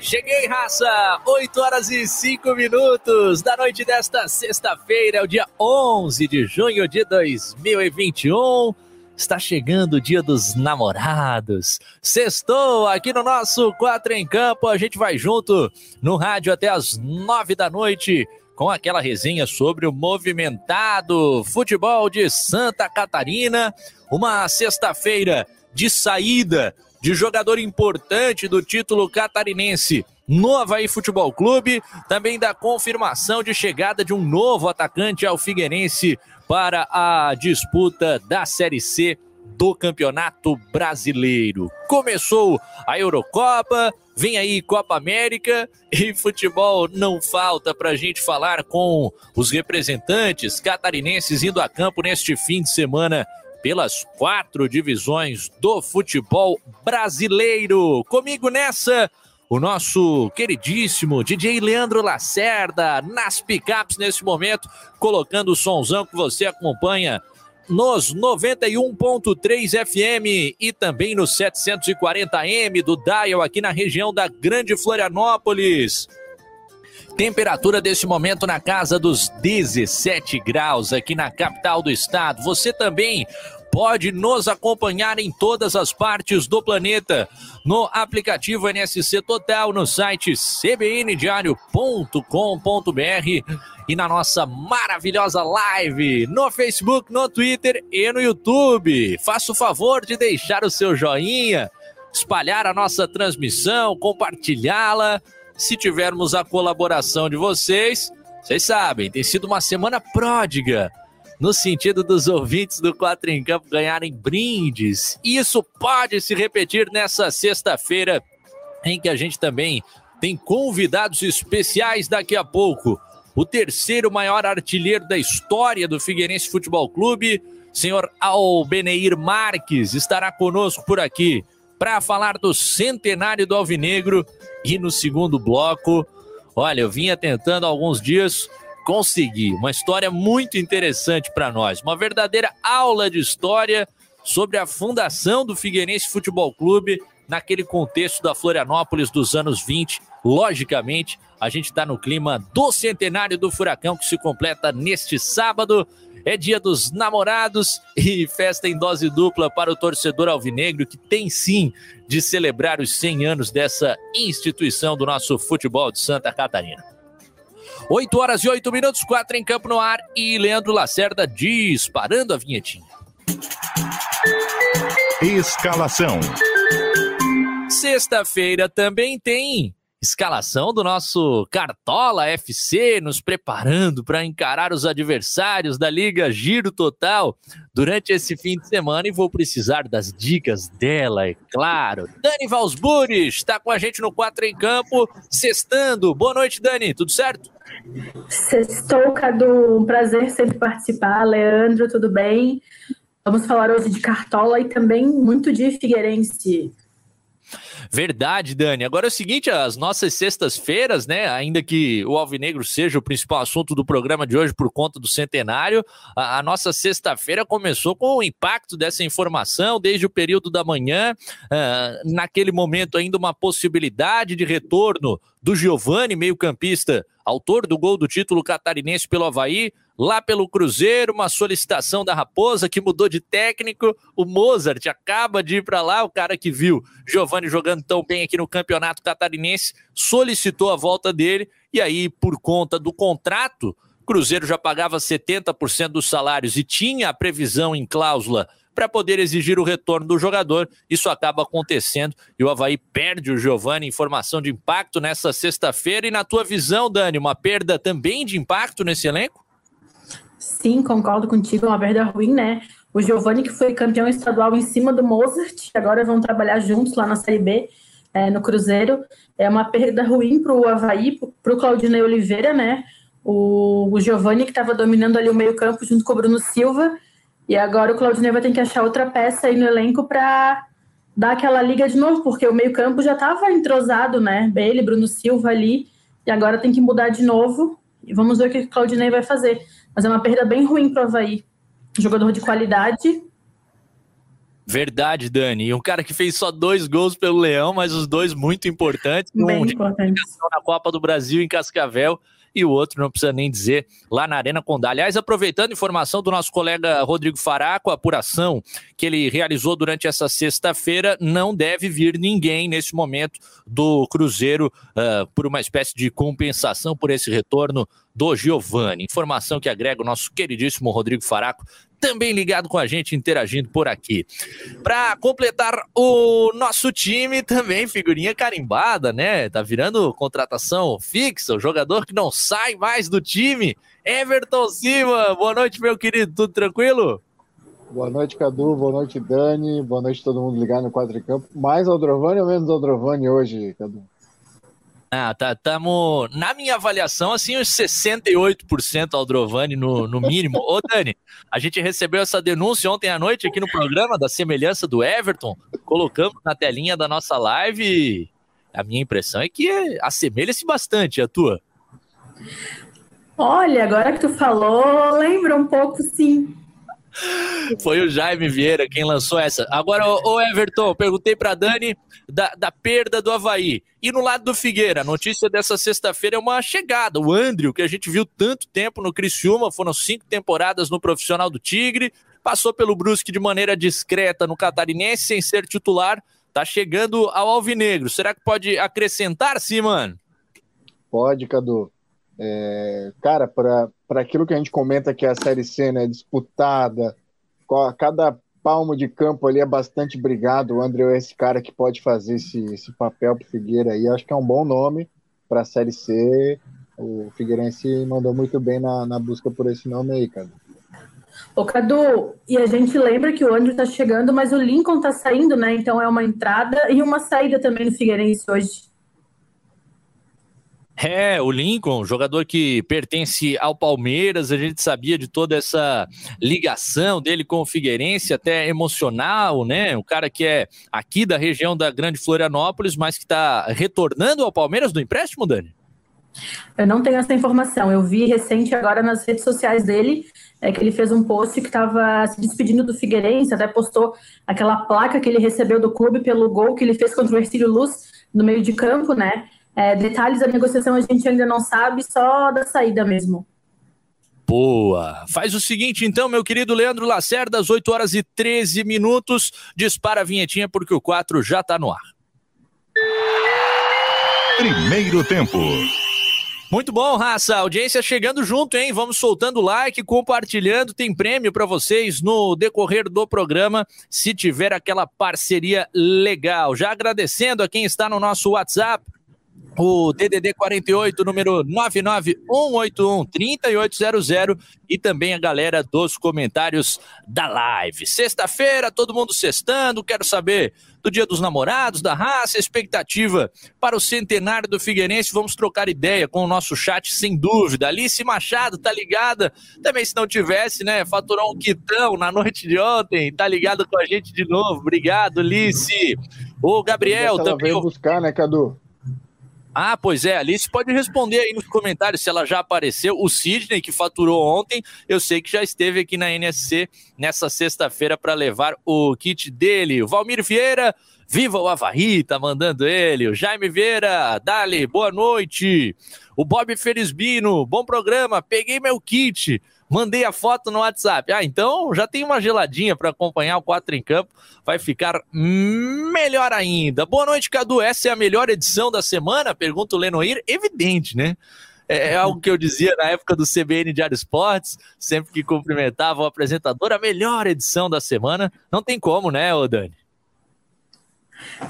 Cheguei, raça! 8 horas e 5 minutos da noite desta sexta-feira, é o dia 11 de junho de 2021. Está chegando o dia dos namorados. Sextou aqui no nosso Quatro em Campo. A gente vai junto no rádio até as 9 da noite com aquela resenha sobre o movimentado futebol de Santa Catarina. Uma sexta-feira de saída de jogador importante do título catarinense no Havaí Futebol Clube, também da confirmação de chegada de um novo atacante ao Figueirense para a disputa da Série C do Campeonato Brasileiro. Começou a Eurocopa, vem aí Copa América e futebol não falta para a gente falar com os representantes catarinenses indo a campo neste fim de semana pelas quatro divisões do futebol brasileiro. Comigo nessa, o nosso queridíssimo DJ Leandro Lacerda, nas picapes nesse momento, colocando o sonzão que você acompanha nos 91.3 FM e também no 740M do Dial aqui na região da Grande Florianópolis. Temperatura desse momento na casa dos 17 graus aqui na capital do estado. Você também pode nos acompanhar em todas as partes do planeta no aplicativo NSC Total, no site cbndiario.com.br e na nossa maravilhosa live no Facebook, no Twitter e no YouTube. Faça o favor de deixar o seu joinha, espalhar a nossa transmissão, compartilhá-la se tivermos a colaboração de vocês, vocês sabem, tem sido uma semana pródiga no sentido dos ouvintes do Quatro em Campo ganharem brindes. E isso pode se repetir nessa sexta-feira, em que a gente também tem convidados especiais daqui a pouco. O terceiro maior artilheiro da história do Figueirense Futebol Clube, senhor Albeneir Marques, estará conosco por aqui para falar do centenário do Alvinegro e no segundo bloco, olha, eu vinha tentando há alguns dias conseguir uma história muito interessante para nós, uma verdadeira aula de história sobre a fundação do Figueirense Futebol Clube naquele contexto da Florianópolis dos anos 20. Logicamente, a gente está no clima do centenário do Furacão que se completa neste sábado. É dia dos namorados e festa em dose dupla para o torcedor alvinegro que tem sim de celebrar os 100 anos dessa instituição do nosso futebol de Santa Catarina. 8 horas e 8 minutos, 4 em campo no ar e Leandro Lacerda disparando a vinhetinha. Escalação. Sexta-feira também tem escalação do nosso Cartola FC, nos preparando para encarar os adversários da Liga Giro Total durante esse fim de semana e vou precisar das dicas dela, é claro. Dani Valsbury está com a gente no 4 em Campo, sextando. Boa noite, Dani, tudo certo? Sextou, Cadu, um prazer sempre participar. Leandro, tudo bem? Vamos falar hoje de Cartola e também muito de Figueirense. Verdade, Dani. Agora é o seguinte, as nossas sextas-feiras, né, ainda que o Alvinegro seja o principal assunto do programa de hoje por conta do centenário, a, a nossa sexta-feira começou com o impacto dessa informação desde o período da manhã, uh, naquele momento ainda uma possibilidade de retorno do Giovani, meio-campista, autor do gol do título catarinense pelo Havaí, lá pelo Cruzeiro, uma solicitação da Raposa que mudou de técnico. O Mozart acaba de ir para lá, o cara que viu Giovani jogando tão bem aqui no Campeonato Catarinense, solicitou a volta dele e aí por conta do contrato, Cruzeiro já pagava 70% dos salários e tinha a previsão em cláusula para poder exigir o retorno do jogador. Isso acaba acontecendo e o Havaí perde o Giovani. Informação de impacto nessa sexta-feira. E na tua visão, Dani, uma perda também de impacto nesse elenco? Sim, concordo contigo, é uma perda ruim, né? O Giovani, que foi campeão estadual em cima do Mozart, agora vão trabalhar juntos lá na Série B, é, no Cruzeiro. É uma perda ruim para o Havaí, para o Claudinei Oliveira, né? O, o Giovani, que estava dominando ali o meio-campo junto com o Bruno Silva, E agora o Claudinei vai ter que achar outra peça aí no elenco para dar aquela liga de novo, porque o meio-campo já estava entrosado, né? Ele, Bruno Silva ali, e agora tem que mudar de novo. E vamos ver o que o Claudinei vai fazer. Mas é uma perda bem ruim para o Havaí. Jogador de qualidade. Verdade, Dani. Um cara que fez só dois gols pelo Leão, mas os dois muito importantes. Bem um importantes. Na Copa do Brasil em Cascavel e o outro não precisa nem dizer lá na Arena Condá. Aliás, aproveitando a informação do nosso colega Rodrigo Faraco, a apuração que ele realizou durante essa sexta-feira, não deve vir ninguém nesse momento do Cruzeiro uh, por uma espécie de compensação por esse retorno do Giovani. Informação que agrega o nosso queridíssimo Rodrigo Faraco também ligado com a gente, interagindo por aqui. Para completar o nosso time, também figurinha carimbada, né? Tá virando contratação fixa, o jogador que não sai mais do time. Everton Silva, boa noite, meu querido, tudo tranquilo? Boa noite, Cadu, boa noite, Dani, boa noite todo mundo ligado no quadro de campo. Mais Aldrovani ou menos Aldrovani hoje, Cadu? Ah, tá, tamo, na minha avaliação, assim, uns 68% Aldrovani no, no mínimo. Ô, Dani, a gente recebeu essa denúncia ontem à noite aqui no programa da semelhança do Everton, colocamos na telinha da nossa live a minha impressão é que assemelha-se bastante a tua. Olha, agora que tu falou, lembra um pouco, sim. Foi o Jaime Vieira quem lançou essa. Agora, o Everton, perguntei para Dani da, da perda do Havaí. E no lado do Figueira, a notícia dessa sexta-feira é uma chegada. O Andrew, que a gente viu tanto tempo no Criciúma, foram cinco temporadas no profissional do Tigre, passou pelo Brusque de maneira discreta no Catarinense, sem ser titular, tá chegando ao Alvinegro. Será que pode acrescentar, sim, mano? Pode, Cadu. É, cara, para aquilo que a gente comenta que a Série C né, disputada, cada palmo de campo ali é bastante brigado. O André é esse cara que pode fazer esse, esse papel para o Figueira aí. Acho que é um bom nome para a Série C. O Figueirense mandou muito bem na, na busca por esse nome aí, cara. Ô, Cadu, e a gente lembra que o André está chegando, mas o Lincoln está saindo, né? Então é uma entrada e uma saída também no Figueirense hoje. É, o Lincoln, jogador que pertence ao Palmeiras, a gente sabia de toda essa ligação dele com o Figueirense, até emocional, né? O cara que é aqui da região da Grande Florianópolis, mas que está retornando ao Palmeiras do empréstimo, Dani? Eu não tenho essa informação. Eu vi recente agora nas redes sociais dele é que ele fez um post que estava se despedindo do Figueirense, até postou aquela placa que ele recebeu do clube pelo gol que ele fez contra o Ercílio Luz no meio de campo, né? É, detalhes da negociação a gente ainda não sabe, só da saída mesmo. Boa. Faz o seguinte, então, meu querido Leandro Lacerda, às 8 horas e 13 minutos. Dispara a vinhetinha porque o 4 já está no ar. Primeiro tempo. Muito bom, raça. Audiência chegando junto, hein? Vamos soltando like, compartilhando. Tem prêmio para vocês no decorrer do programa, se tiver aquela parceria legal. Já agradecendo a quem está no nosso WhatsApp o DDD 48, número 991813800 e também a galera dos comentários da live. Sexta-feira, todo mundo sextando, quero saber do Dia dos Namorados, da raça, expectativa para o centenário do Figueirense. Vamos trocar ideia com o nosso chat, sem dúvida. Alice Machado, tá ligada? Também se não tivesse, né, faturou um quitão na noite de ontem, tá ligado com a gente de novo. Obrigado, Alice. O Gabriel também. Veio buscar, né, Cadu? Ah, pois é, Alice pode responder aí nos comentários se ela já apareceu. O Sidney, que faturou ontem, eu sei que já esteve aqui na NSC nessa sexta-feira para levar o kit dele. O Valmir Vieira, viva o Havaí, tá mandando ele. O Jaime Vieira, Dali, boa noite. O Bob Felisbino, bom programa, peguei meu kit. Mandei a foto no WhatsApp. Ah, então já tem uma geladinha para acompanhar o 4 em campo. Vai ficar melhor ainda. Boa noite, Cadu. Essa é a melhor edição da semana? Pergunta o Lenoir. Evidente, né? É, é algo que eu dizia na época do CBN Diário Esportes, sempre que cumprimentava o apresentador, a melhor edição da semana. Não tem como, né, ô Dani?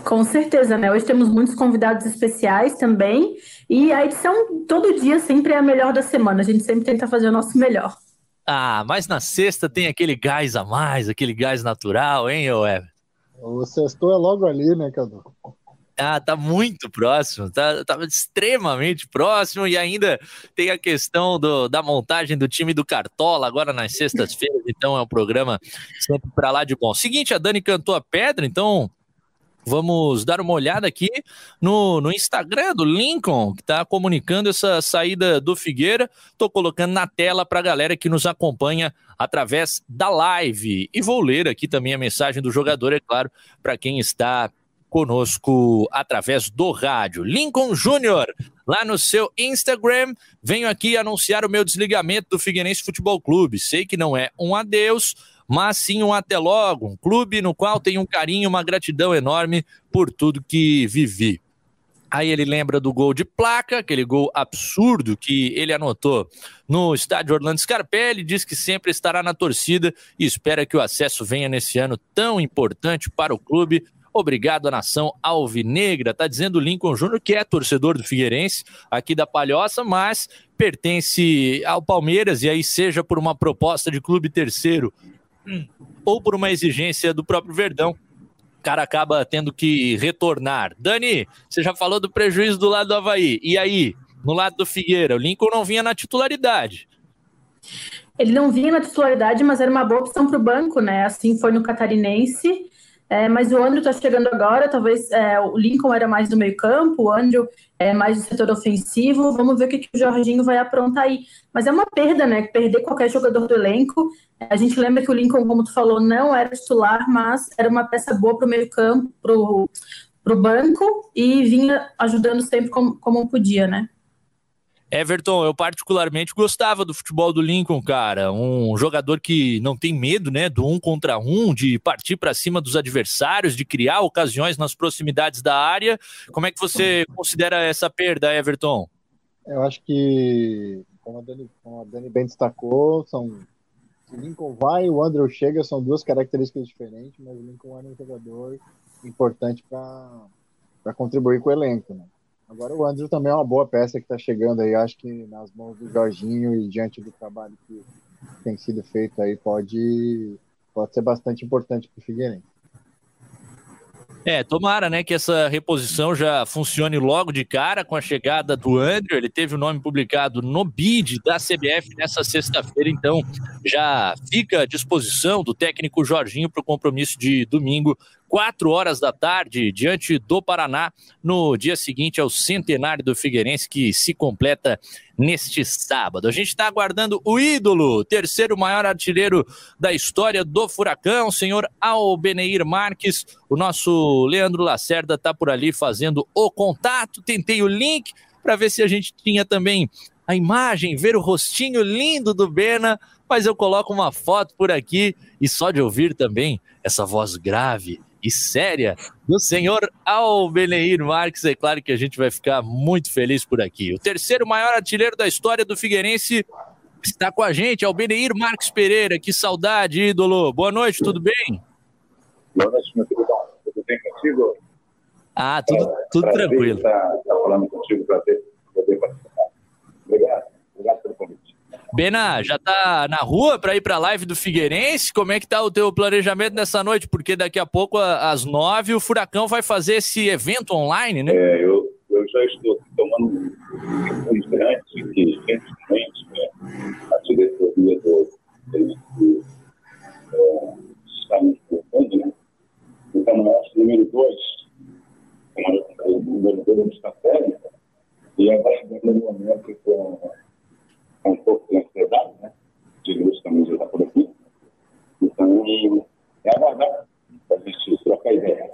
Com certeza, né? Hoje temos muitos convidados especiais também. E a edição todo dia sempre é a melhor da semana. A gente sempre tenta fazer o nosso melhor. Ah, mas na sexta tem aquele gás a mais, aquele gás natural, hein, ô Everton? O sexto é logo ali, né, Cadu? Ah, tá muito próximo, tá, tá extremamente próximo e ainda tem a questão do, da montagem do time do Cartola agora nas sextas-feiras, então é um programa sempre para lá de bom. Seguinte, a Dani cantou a pedra, então vamos dar uma olhada aqui no, no Instagram do Lincoln, que está comunicando essa saída do Figueira. Estou colocando na tela para a galera que nos acompanha através da live. E vou ler aqui também a mensagem do jogador, é claro, para quem está conosco através do rádio. Lincoln Júnior, lá no seu Instagram, venho aqui anunciar o meu desligamento do Figueirense Futebol Clube. Sei que não é um adeus, mas sim um até logo, um clube no qual tenho um carinho, uma gratidão enorme por tudo que vivi. Aí ele lembra do gol de placa, aquele gol absurdo que ele anotou no estádio Orlando Scarpelli, diz que sempre estará na torcida e espera que o acesso venha nesse ano tão importante para o clube. Obrigado à nação alvinegra, tá dizendo Lincoln Júnior, que é torcedor do Figueirense, aqui da Palhoça, mas pertence ao Palmeiras, e aí seja por uma proposta de clube terceiro ou por uma exigência do próprio Verdão, o cara acaba tendo que retornar. Dani, você já falou do prejuízo do lado do Havaí, e aí, no lado do Figueira, o Lincoln não vinha na titularidade. Ele não vinha na titularidade, mas era uma boa opção para o banco, né? Assim foi no Catarinense. É, mas o Andrew está chegando agora, talvez é, o Lincoln era mais do meio campo, o Andrew é mais do setor ofensivo. Vamos ver o que, que o Jorginho vai aprontar aí. Mas é uma perda, né? Perder qualquer jogador do elenco. A gente lembra que o Lincoln, como tu falou, não era titular, mas era uma peça boa para o meio campo, para o banco e vinha ajudando sempre como, como podia, né? Everton, eu particularmente gostava do futebol do Lincoln, cara. Um jogador que não tem medo, né, do um contra um, de partir para cima dos adversários, de criar ocasiões nas proximidades da área. Como é que você considera essa perda, Everton? Eu acho que, como a Dani, como a Dani bem destacou, são o Lincoln vai e o Andrew chega, são duas características diferentes, mas o Lincoln era um jogador importante para contribuir com o elenco, né? Agora o Andrew também é uma boa peça que está chegando aí, acho que nas mãos do Jorginho e diante do trabalho que tem sido feito aí, pode, pode ser bastante importante para o Figueirense. É, tomara, né, que essa reposição já funcione logo de cara com a chegada do Andrew. Ele teve o nome publicado no bid da CBF nessa sexta-feira, então já fica à disposição do técnico Jorginho para o compromisso de domingo 4 horas da tarde, diante do Paraná, no dia seguinte ao centenário do Figueirense, que se completa neste sábado. A gente está aguardando o ídolo, terceiro maior artilheiro da história do Furacão, senhor Albeneir Marques. O nosso Leandro Lacerda está por ali fazendo o contato. Tentei o link para ver se a gente tinha também a imagem, ver o rostinho lindo do Bena, mas eu coloco uma foto por aqui e só de ouvir também essa voz grave e séria do senhor Albeneir Marques. É claro que a gente vai ficar muito feliz por aqui. O terceiro maior artilheiro da história do Figueirense está com a gente, Albeneir Marques Pereira. Que saudade, ídolo. Boa noite, tudo bem? Boa noite, meu querido. Tudo bem contigo? Ah, tudo, tudo tranquilo. Estar tá falando contigo, prazer poder participar. Obrigado. Obrigado pelo convite. Bena, já tá na rua para ir para a live do Figueirense? Como é que tá o teu planejamento nessa noite? Porque daqui a pouco, às nove, o Furacão vai fazer esse evento online, né? É, eu, eu já estou tomando instantes que, recentemente, né, a diretoria do é, está nos colocando, né? Então, nosso número dois, o número dois está sério, e agora, no momento, com um pouco de ansiedade, né? De luz já está por aqui. Então, é aguardar para a gente trocar ideia.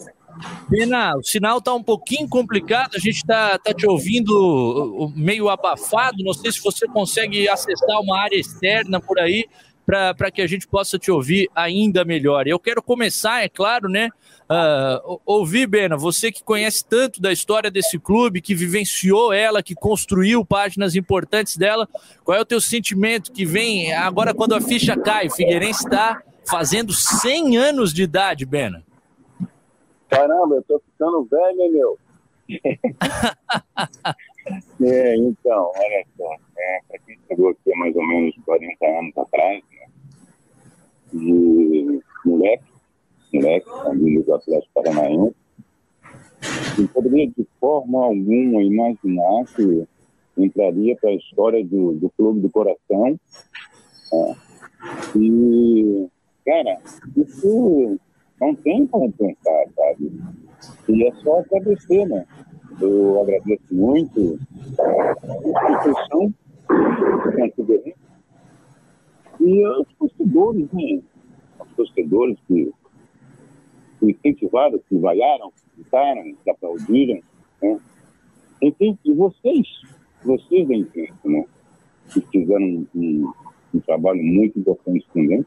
Pena, o sinal está um pouquinho complicado, a gente está tá te ouvindo meio abafado, não sei se você consegue acessar uma área externa por aí para que a gente possa te ouvir ainda melhor. Eu quero começar, é claro, né? Uh, ouvir, Bena, você que conhece tanto da história desse clube, que vivenciou ela, que construiu páginas importantes dela, qual é o teu sentimento que vem agora quando a ficha cai? O Figueirense está fazendo 100 anos de idade, Bena. Caramba, eu tô ficando velho, hein, meu? é, então, olha só, é, para quem chegou aqui há mais ou menos 40 anos atrás, de moleque, moleque, ali do Atlético Paranaense. não poderia de forma alguma imaginar que entraria para a história do, do Clube do Coração. É. E, cara, isso não tem como pensar, sabe? E é só agradecer, né? Eu agradeço muito a instituição e os torcedores, né? Os torcedores que incentivaram, que vaiaram, gritaram, que aplaudiram, né? Enfim, e vocês, vocês da imprensa, né? Que fizeram um, um, um trabalho muito importante também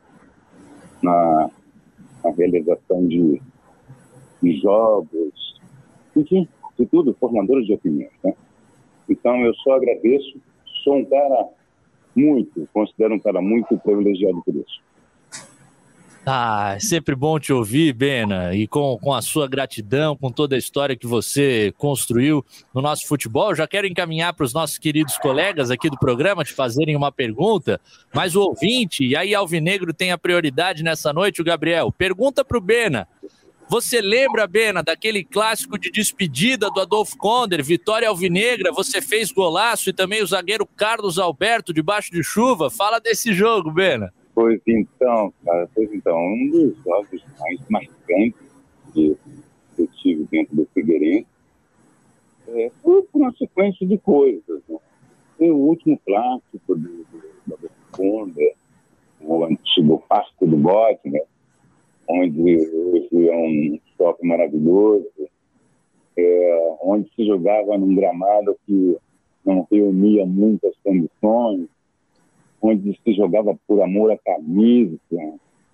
na, na realização de, de jogos, enfim, de tudo, formadores de opiniões, né? Então, eu só agradeço, sou um cara muito, considero um cara muito privilegiado por isso. Ah, é sempre bom te ouvir, Bena, e com, com a sua gratidão, com toda a história que você construiu no nosso futebol. Já quero encaminhar para os nossos queridos colegas aqui do programa te fazerem uma pergunta, mas o ouvinte, e aí Alvinegro tem a prioridade nessa noite, o Gabriel. Pergunta para o Bena. Você lembra, Bena, daquele clássico de despedida do Adolfo Konder, Vitória Alvinegra? Você fez golaço e também o zagueiro Carlos Alberto debaixo de chuva. Fala desse jogo, Bena. Pois então, cara, pois então, um dos jogos mais marcantes que eu tive dentro do Figueirense é, foi por uma sequência de coisas. Né? O último clássico do, Adolfo Konder, o antigo Pasto do Bote, né? onde hoje é um shopping maravilhoso, é, onde se jogava num gramado que não reunia muitas condições, onde se jogava por amor à camisa,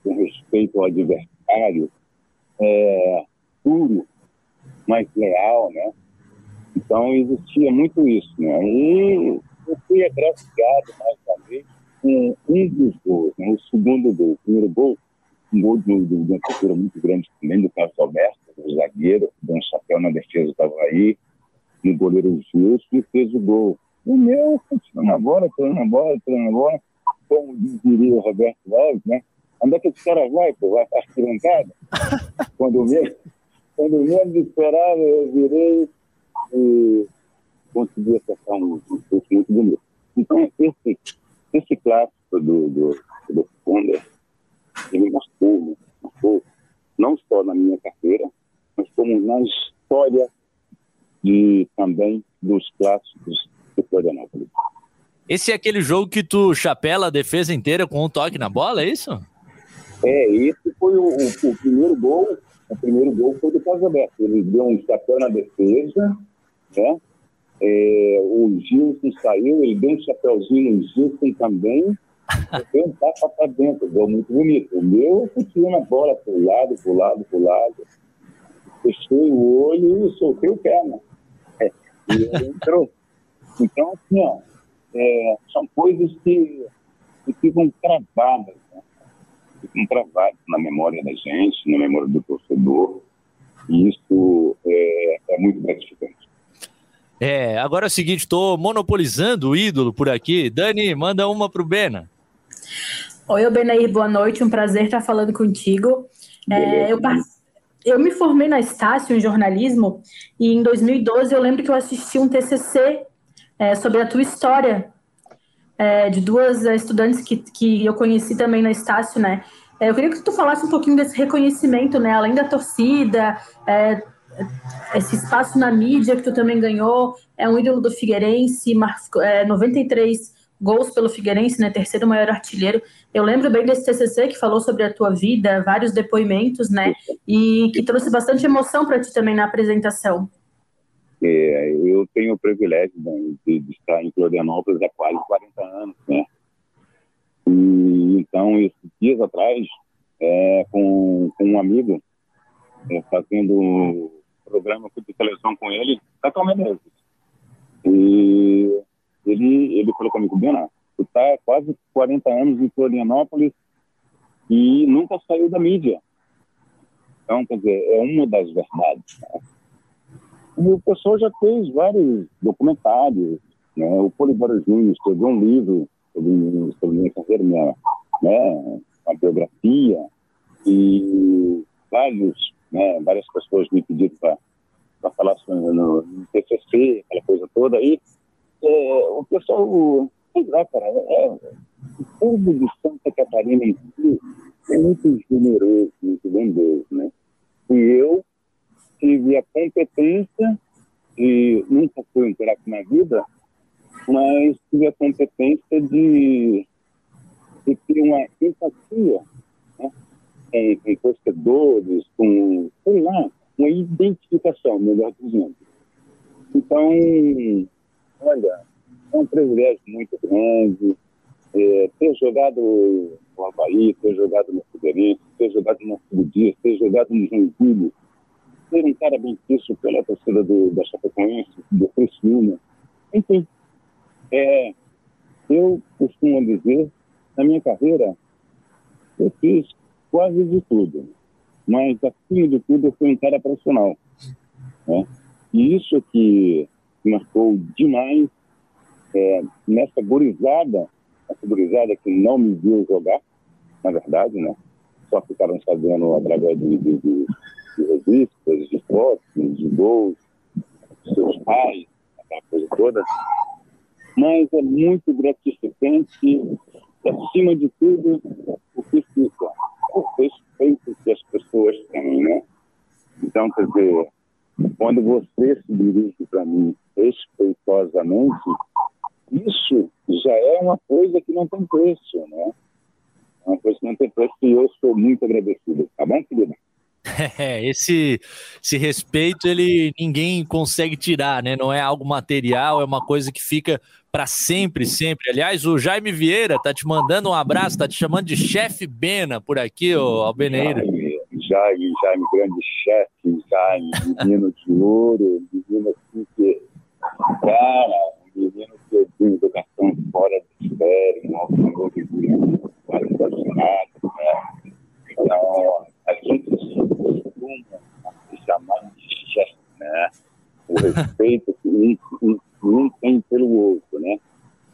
com respeito ao adversário, é, puro, mas leal, né? Então existia muito isso, né? E eu fui agraciado mais uma vez com um dos gols, né? o segundo gol. O primeiro gol um gol de, uma cultura muito grande também do Carlos Alberto, o zagueiro, deu um chapéu na defesa do Havaí, no goleiro Gilson e fez o gol. O meu, tirando a bola, tirando a bola, tirando a bola, como diria o Roberto Alves, né? Onde é que esse cara vai, pô? Vai estar arquibancada? quando o meu, quando meu esperava, eu virei e consegui acertar um, um muito bonito. Então, esse, esse clássico do, do, do Funder, ele marcou, marcou não só na minha carreira, mas como na história de, também dos clássicos de Florianópolis. Esse é aquele jogo que tu chapela a defesa inteira com um toque na bola, é isso? É, esse foi o, o, o primeiro gol. O primeiro gol foi do Carlos Alberto. Ele deu um chapéu na defesa, né? É, o Gilson saiu, ele deu um chapéuzinho no Gilson também. Deu um tapa para dentro, deu muito bonito. O meu, eu fui na bola pro lado, pro lado, pro lado. Fechei o olho e soltei o pé, né? É, e ele entrou. Então, assim, ó, é, são coisas que, que ficam travadas, né? ficam travadas na memória da gente, na memória do torcedor. E isso é, é muito gratificante. É, agora é o seguinte, estou monopolizando o ídolo por aqui. Dani, manda uma pro Bena. Oi, Benair, boa noite. Um prazer estar falando contigo. É, eu, eu me formei na Estácio em jornalismo e em 2012 eu lembro que eu assisti um TCC é, sobre a tua história é, de duas estudantes que, que eu conheci também na Estácio, né? É, eu queria que tu falasse um pouquinho desse reconhecimento, né? Além da torcida, é, esse espaço na mídia que tu também ganhou, é um ídolo do Figueirense, é, 93 gols pelo Figueirense, né, terceiro maior artilheiro. Eu lembro bem desse TCC que falou sobre a tua vida, vários depoimentos, né, e que trouxe bastante emoção para ti também na apresentação. Eu tenho o privilégio né, de, de, estar em Florianópolis há quase 40 anos, né, e então, esses dias atrás, é, com, com um amigo, é, fazendo um programa de televisão com ele, totalmente E ele, ele falou comigo, Bena, tu tá quase 40 anos em Florianópolis e nunca saiu da mídia. Então, quer dizer, é uma das verdades. Né? E o pessoal já fez vários documentários. Né? O Polibora Júnior escreveu um livro sobre, sobre carreira, minha, né? uma biografia. E vários, né? várias pessoas me pediram para falar no, no TCC, aquela coisa toda aí, é, o pessoal, sei lá, cara, é, o povo de Santa Catarina em si é muito generoso, muito bondoso, né? E eu tive a competência, e nunca fui um craque na vida, mas tive a competência de, de ter uma empatia né? com, torcedores, com, sei lá, uma identificação, melhor dizendo. Então, olha, é um privilégio muito grande é, ter jogado no Havaí, ter jogado no Figueirense, ter jogado no Fudias, ter jogado no Joinville, ser um cara bem quisto pela torcida do, da Chapecoense, do Criciúma. Enfim, é, eu costumo dizer, na minha carreira, eu fiz quase de tudo, mas acima de tudo eu fui um cara profissional. Né? E isso que marcou demais é, nessa gurizada, essa gurizada que não me viu jogar, na verdade, né? Só ficaram sabendo através de, de, de, de revistas, de fotos, de gols, de seus pais, aquela coisa toda. Mas é muito gratificante, acima de tudo, o que fica, o respeito que as pessoas têm, né? Então, quer dizer, quando você se dirige para mim respeitosamente, isso já é uma coisa que não tem preço, né? É uma coisa que não tem preço e eu sou muito agradecido. Tá bom, querida? É, esse, esse respeito ele ninguém consegue tirar, né? Não é algo material, é uma coisa que fica para sempre, sempre. Aliás, o Jaime Vieira tá te mandando um abraço, tá te chamando de chefe Bena por aqui, ô Albeneira. Jaime, Jaime, grande chefe, Jaime, menino de ouro, menino assim que, cara, menino que tem educação fora do sério, um alto nível quase fascinado, né? Então, a gente costuma chamar de chefe, né? O respeito que um, um, um tem pelo outro, né?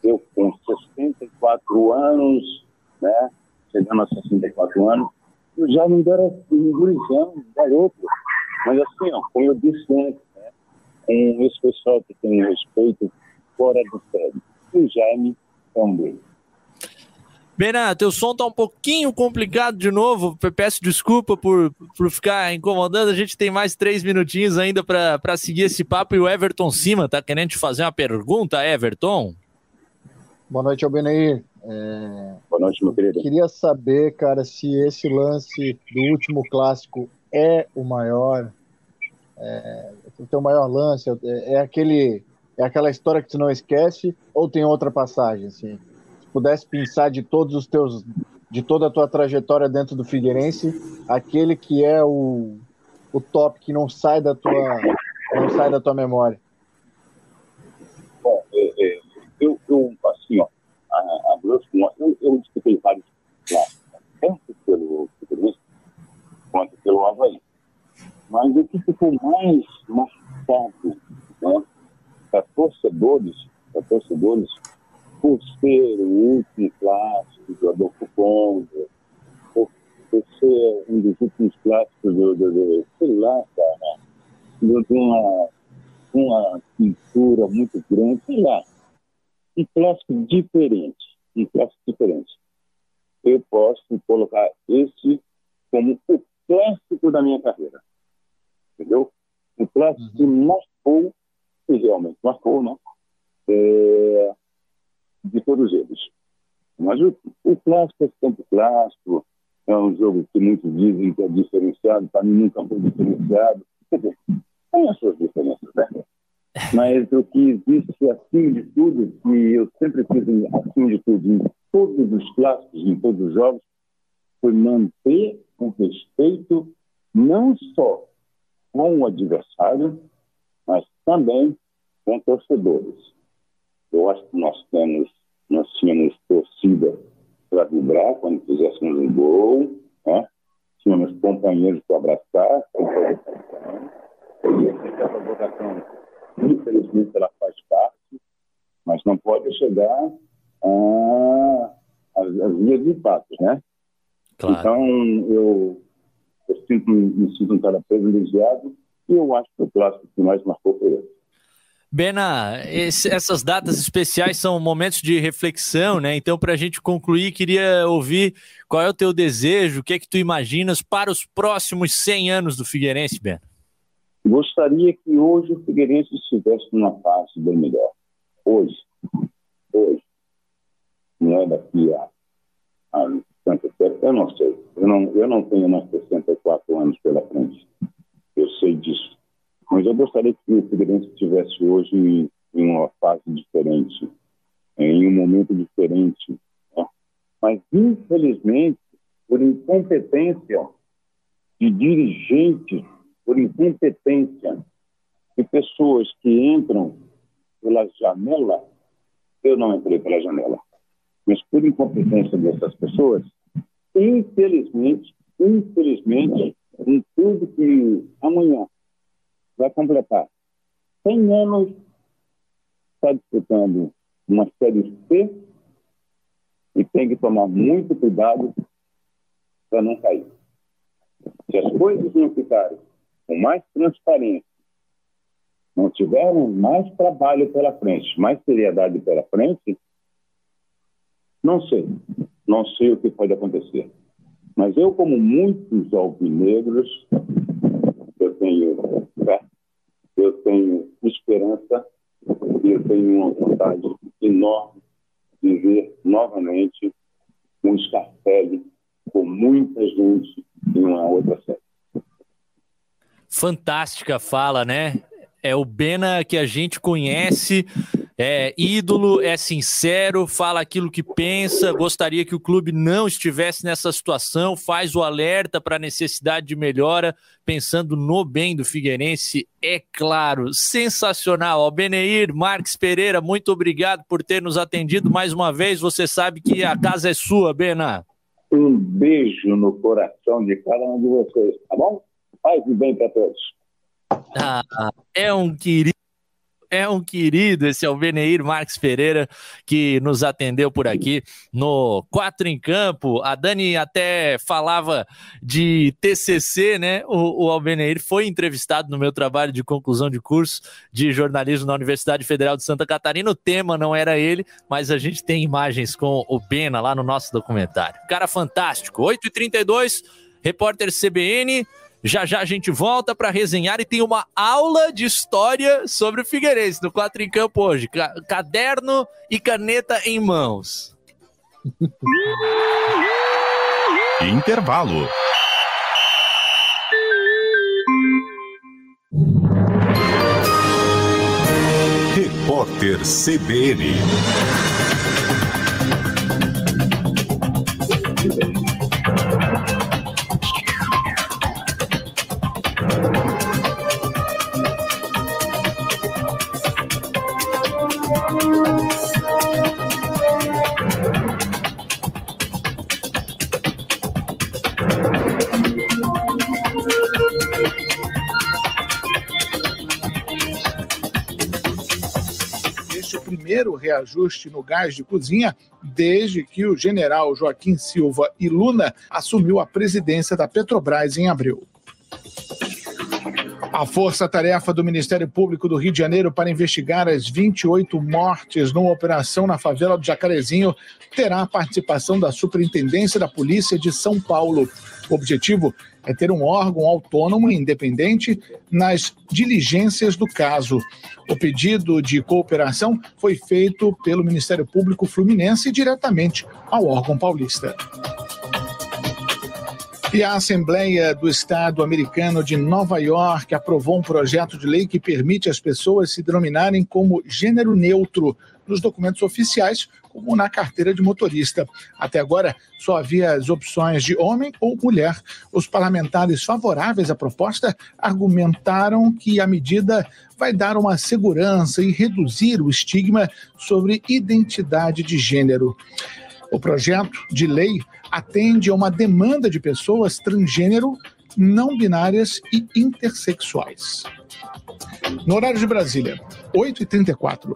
Eu, com 64 anos, né? Chegando a 64 anos, eu já não era um gurizão, garoto. Mas assim, ó, como eu disse antes, né? Com esse pessoal que tem respeito fora do sério. E o Jaime também. Bena, teu som tá um pouquinho complicado de novo. Peço desculpa por, por ficar incomodando. A gente tem mais três minutinhos ainda para seguir esse papo. E o Everton Cima tá querendo te fazer uma pergunta, Everton? Boa noite, Albeneir. É... Boa noite, meu querido. Queria saber, cara, se esse lance do último clássico é o maior, é, o teu maior lance, é, é aquele é aquela história que tu não esquece ou tem outra passagem assim? Se pudesse pensar de todos os teus de toda a tua trajetória dentro do Figueirense, aquele que é o, o top que não sai da tua não sai da tua memória. Bom, é, é, eu, eu assim, ó, a, a eu, eu disputei vários clássicos, tanto pelo Figueirense quanto pelo Havaí. Mas o que ficou mais marcado né, para torcedores, para torcedores, por ser o último clássico do Adolfo Conde, por, ser um dos últimos clássicos do, do, do sei lá, cara, de uma, uma pintura muito grande, sei lá, um clássico diferente, um clássico diferente. Eu posso colocar esse como o clássico da minha carreira, entendeu? O clássico uhum. que marcou e realmente marcou, né? É, de todos eles. Mas o, o clássico é sempre clássico, é um jogo que muitos dizem que é diferenciado, para mim nunca foi diferenciado. Quer dizer, tem as suas diferenças, né? Mas o que existe acima de tudo, que eu sempre fiz acima de tudo, em todos os clássicos, em todos os jogos, foi manter o respeito não só com o adversário, mas também com torcedores. Eu acho que nós temos, nós tínhamos torcida para vibrar quando fizéssemos um gol, né? tínhamos companheiros para abraçar, e essa votação, infelizmente, ela faz parte, mas não pode chegar às vias de impacto, né? Claro. Então, eu, eu sinto, me sinto um cara privilegiado E eu acho que o clássico que mais marcou foi esse. Bena, esse, essas datas especiais são momentos de reflexão, né? Então, para a gente concluir, queria ouvir qual é o teu desejo, o que é que tu imaginas para os próximos 100 anos do Figueirense, Bena? Gostaria que hoje o Figueirense estivesse numa fase bem melhor. Hoje. Hoje. Não é daqui a, a tanto tempo, eu não sei. Eu não, eu não tenho mais 64 anos pela frente. Eu sei disso mas eu gostaria que o Figueirense estivesse hoje em, em uma fase diferente, em um momento diferente. Né? Mas, infelizmente, por incompetência de dirigentes, por incompetência de pessoas que entram pela janela, eu não entrei pela janela, mas por incompetência dessas pessoas, infelizmente, infelizmente, em tudo que amanhã vai completar 100 anos, está disputando uma série C e tem que tomar muito cuidado para não cair. Se as coisas não ficarem com mais transparência, não tiverem mais trabalho pela frente, mais seriedade pela frente, não sei. Não sei o que pode acontecer. Mas eu, como muitos alvinegros, eu tenho esperança e eu tenho uma vontade enorme de ver novamente um Scarpelli com muita gente em uma outra série. Fantástica fala, né? É o Bena que a gente conhece, é ídolo, é sincero, fala aquilo que pensa, gostaria que o clube não estivesse nessa situação, faz o alerta para a necessidade de melhora, pensando no bem do Figueirense, é claro. Sensacional. Beneir Marques Pereira, muito obrigado por ter nos atendido mais uma vez. Você sabe que a casa é sua, Bena. Um beijo no coração de cada um de vocês, tá bom? Faz o bem para todos. Ah, é um querido é um querido, esse é o Beneir Marques Pereira, que nos atendeu por aqui no Quatro em Campo. A Dani até falava de TCC, né? O, o Albeneir foi entrevistado no meu trabalho de conclusão de curso de jornalismo na Universidade Federal de Santa Catarina. O tema não era ele, mas a gente tem imagens com o Bena lá no nosso documentário. Cara fantástico. 8h32, repórter CBN. Já já a gente volta para resenhar e tem uma aula de história sobre o Figueirense no Quatro em Campo hoje. Caderno e caneta em mãos. Intervalo. Repórter CBN. Reajuste no gás de cozinha desde que o general Joaquim Silva e Luna assumiu a presidência da Petrobras em abril. A força-tarefa do Ministério Público do Rio de Janeiro para investigar as 28 mortes numa operação na favela do Jacarezinho terá a participação da Superintendência da Polícia de São Paulo. O objetivo é ter um órgão autônomo e independente nas diligências do caso. O pedido de cooperação foi feito pelo Ministério Público Fluminense diretamente ao órgão paulista. E a Assembleia do Estado americano de Nova York aprovou um projeto de lei que permite às pessoas se denominarem como gênero neutro nos documentos oficiais, como na carteira de motorista. Até agora, só havia as opções de homem ou mulher. Os parlamentares favoráveis à proposta argumentaram que a medida vai dar uma segurança e reduzir o estigma sobre identidade de gênero. O projeto de lei atende a uma demanda de pessoas transgênero, não binárias e intersexuais. No horário de Brasília, 8h34.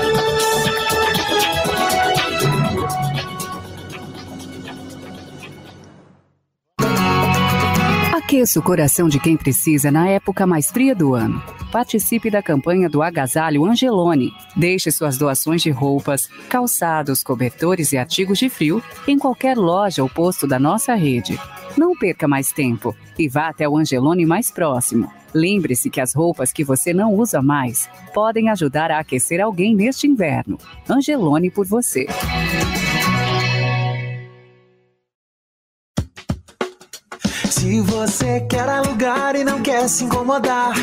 Aqueça o coração de quem precisa na época mais fria do ano. Participe da campanha do Agasalho Angelone. Deixe suas doações de roupas, calçados, cobertores e artigos de frio em qualquer loja ou posto da nossa rede. Não perca mais tempo e vá até o Angelone mais próximo. Lembre-se que as roupas que você não usa mais podem ajudar a aquecer alguém neste inverno. Angelone por você. Se você quer alugar e não quer se incomodar,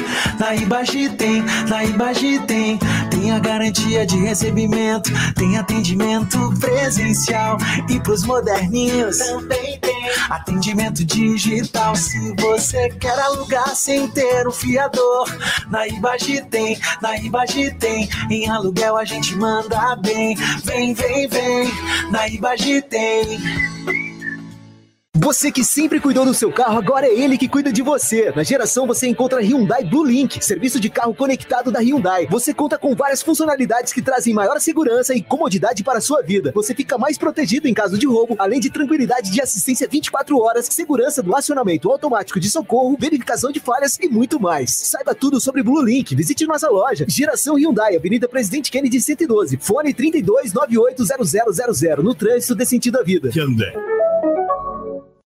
na Ibagi tem, na Ibagi tem. Tem a garantia de recebimento, tem atendimento presencial e pros moderninhos também tem atendimento digital. Se você quer alugar sem ter um fiador, na Ibagi tem, na Ibagi tem. Em aluguel a gente manda bem, vem, vem, vem, na Ibagi tem. Você que sempre cuidou do seu carro, agora é ele que cuida de você. Na geração você encontra Hyundai Blue Link, serviço de carro conectado da Hyundai. Você conta com várias funcionalidades que trazem maior segurança e comodidade para a sua vida. Você fica mais protegido em caso de roubo, além de tranquilidade de assistência 24 horas, segurança do acionamento automático de socorro, verificação de falhas e muito mais. Saiba tudo sobre Blue Link. Visite nossa loja. Geração Hyundai, Avenida Presidente Kennedy 112, fone 32 980000 no trânsito de sentido à vida. Hyundai.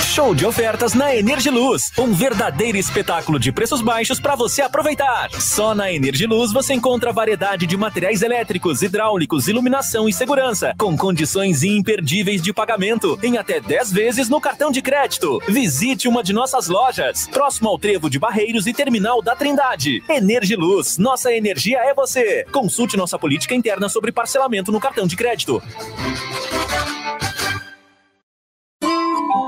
Show de ofertas na Energiluz. Um verdadeiro espetáculo de preços baixos para você aproveitar. Só na Energiluz você encontra variedade de materiais elétricos, hidráulicos, iluminação e segurança, com condições imperdíveis de pagamento, em até 10 vezes no cartão de crédito. Visite uma de nossas lojas, próximo ao Trevo de Barreiros e Terminal da Trindade. Energiluz, nossa energia é você. Consulte nossa política interna sobre parcelamento no cartão de crédito.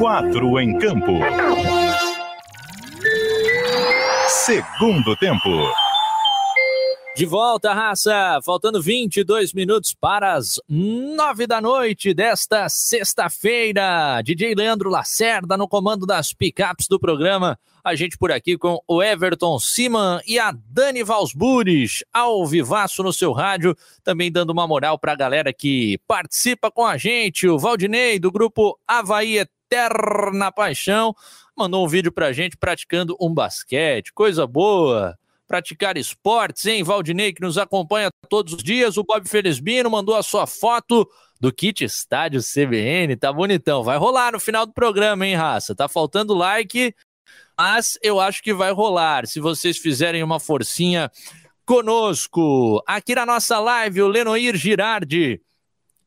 Quatro em campo. Segundo tempo. De volta, raça! Faltando 22 minutos para as 9 da noite desta sexta-feira. DJ Leandro Lacerda no comando das picapes do programa. A gente por aqui com o Everton Siman e a Dani Valsburis, ao vivaço no seu rádio, também dando uma moral para a galera que participa com a gente. O Valdinei, do grupo Havaí Eterna Paixão, mandou um vídeo para a gente praticando um basquete. Coisa boa! praticar esportes, hein? Valdinei, que nos acompanha todos os dias. O Bob Felizbino mandou a sua foto do kit estádio CBN. Tá bonitão. Vai rolar no final do programa, hein, raça? Tá faltando like, mas eu acho que vai rolar. Se vocês fizerem uma forcinha conosco. Aqui na nossa live, o Lenoir Girardi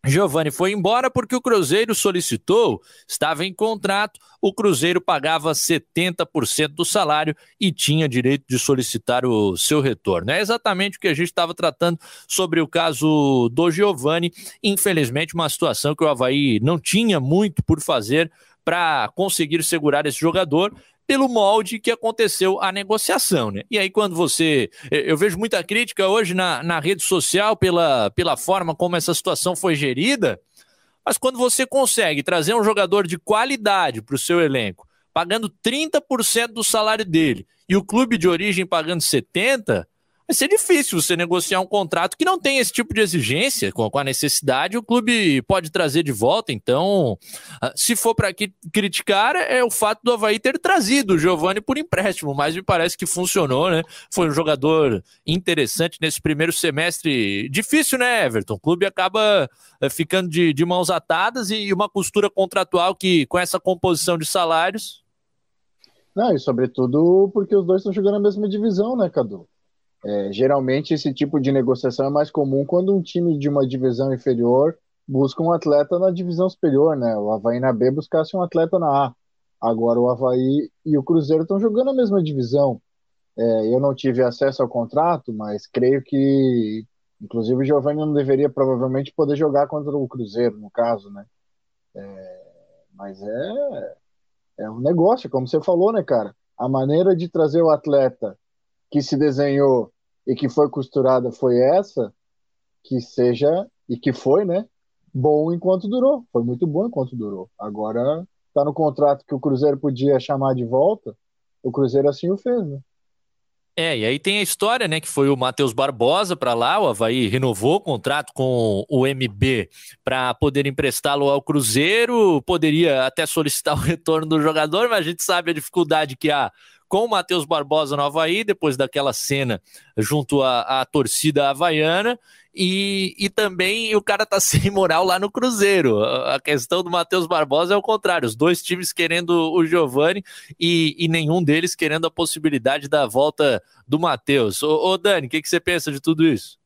Giovanni foi embora porque o Cruzeiro solicitou, estava em contrato, o Cruzeiro pagava 70% do salário e tinha direito de solicitar o seu retorno. É exatamente o que a gente estava tratando sobre o caso do Giovanni. Infelizmente, uma situação que o Havaí não tinha muito por fazer para conseguir segurar esse jogador pelo molde que aconteceu a negociação, né? E aí, quando você. Eu vejo muita crítica hoje na, na rede social pela, pela forma como essa situação foi gerida, mas quando você consegue trazer um jogador de qualidade para o seu elenco, pagando 30% do salário dele, e o clube de origem pagando 70%, vai ser difícil você negociar um contrato que não tem esse tipo de exigência, com, a necessidade, o clube pode trazer de volta. Então, ah, se for para criticar, é o fato do Havaí ter trazido o Giovani por empréstimo, mas me parece que funcionou, né? Foi um jogador interessante nesse primeiro semestre. Difícil, né, Everton? O clube acaba eh, ficando de, de mãos atadas e uma costura contratual que, com essa composição de salários. Não, e sobretudo porque os dois estão jogando a mesma divisão, né, Cadu? É, geralmente esse tipo de negociação é mais comum quando um time de uma divisão inferior busca um atleta na divisão superior, né? O Havaí na B buscasse um atleta na A. Agora o Havaí e o Cruzeiro estão jogando a mesma divisão. É, eu não tive acesso ao contrato, mas creio que, inclusive, o Giovanni não deveria provavelmente poder jogar contra o Cruzeiro, no caso, né? É, mas é, é um negócio, como você falou, né, cara? A maneira de trazer o atleta que se desenhou e que foi costurada foi essa, que seja, e que foi, né? Bom enquanto durou. Foi muito bom enquanto durou. Agora tá no contrato que o Cruzeiro podia chamar de volta, o Cruzeiro assim o fez, né? É, e aí tem a história, né, que foi o Matheus Barbosa para lá, o Havaí renovou o contrato com o MB para poder emprestá-lo ao Cruzeiro, poderia até solicitar o retorno do jogador, mas a gente sabe a dificuldade que há com o Matheus Barbosa no Havaí, depois daquela cena junto à, à torcida havaiana, e, e também o cara tá sem moral lá no Cruzeiro. A questão do Matheus Barbosa é o contrário, os dois times querendo o Giovani e, e nenhum deles querendo a possibilidade da volta do Matheus. Ô, ô Dani, o que, que você pensa de tudo isso?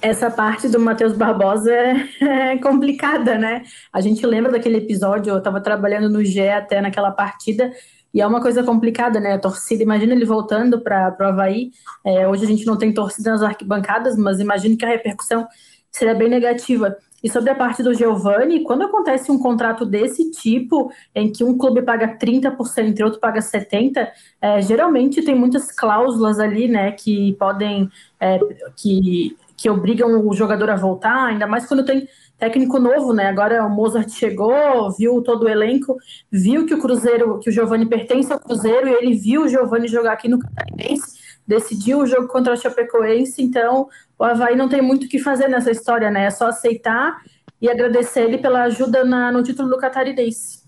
Essa parte do Matheus Barbosa é, é, complicada, né? A gente lembra daquele episódio, eu estava trabalhando no GE até naquela partida, e é uma coisa complicada, né? A torcida, imagina ele voltando para o Havaí. É, hoje a gente não tem torcida nas arquibancadas, mas imagino que a repercussão seria bem negativa. E sobre a parte do Giovani, quando acontece um contrato desse tipo, em que um clube paga 30% e outro paga 70%, é, geralmente tem muitas cláusulas ali, né, que podem, é, que que obrigam o jogador a voltar, ainda mais quando tem técnico novo, né? Agora o Mozart chegou, viu todo o elenco, viu que o Cruzeiro, que o Giovani pertence ao Cruzeiro, e ele viu o Giovani jogar aqui no Catarinense, decidiu o jogo contra o Chapecoense, então o Havaí não tem muito o que fazer nessa história, né? É só aceitar e agradecer ele pela ajuda na, no título do Catarinense.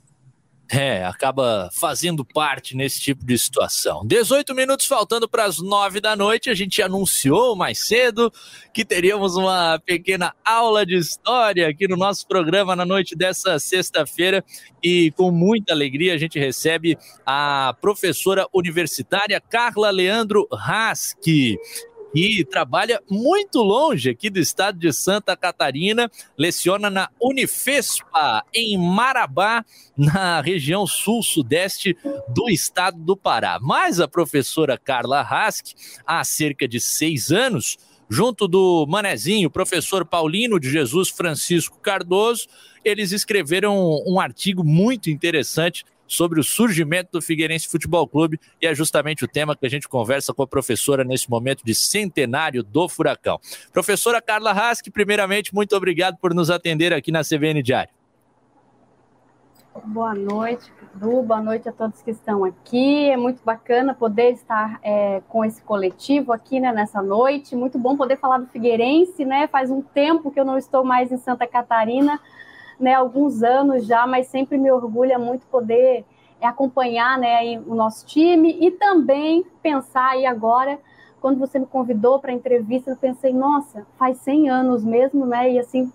É, acaba fazendo parte nesse tipo de situação. 18 minutos faltando para as 9 da noite, a gente anunciou mais cedo que teríamos uma pequena aula de história aqui no nosso programa na noite dessa sexta-feira e com muita alegria a gente recebe a professora universitária Carla Leandro Rasky e trabalha muito longe aqui do estado de Santa Catarina, leciona na Unifespa, em Marabá, na região sul-sudeste do estado do Pará. Mas a professora Carla Rask, há cerca de seis anos, junto do Manezinho, professor Paulino de Jesus Francisco Cardoso, eles escreveram um artigo muito interessante sobre o surgimento do Figueirense Futebol Clube e é justamente o tema que a gente conversa com a professora nesse momento de centenário do Furacão. Professora Carla Rask, primeiramente, muito obrigado por nos atender aqui na CVN Diário. Boa noite, Du. Boa noite a todos que estão aqui. É muito bacana poder estar é, com esse coletivo aqui né, nessa noite. Muito bom poder falar do Figueirense, né? Faz um tempo que eu não estou mais em Santa Catarina né, alguns anos já, mas sempre me orgulha muito poder acompanhar né, o nosso time e também pensar aí agora, quando você me convidou para a entrevista, eu pensei, nossa, faz 100 anos mesmo, né? E assim,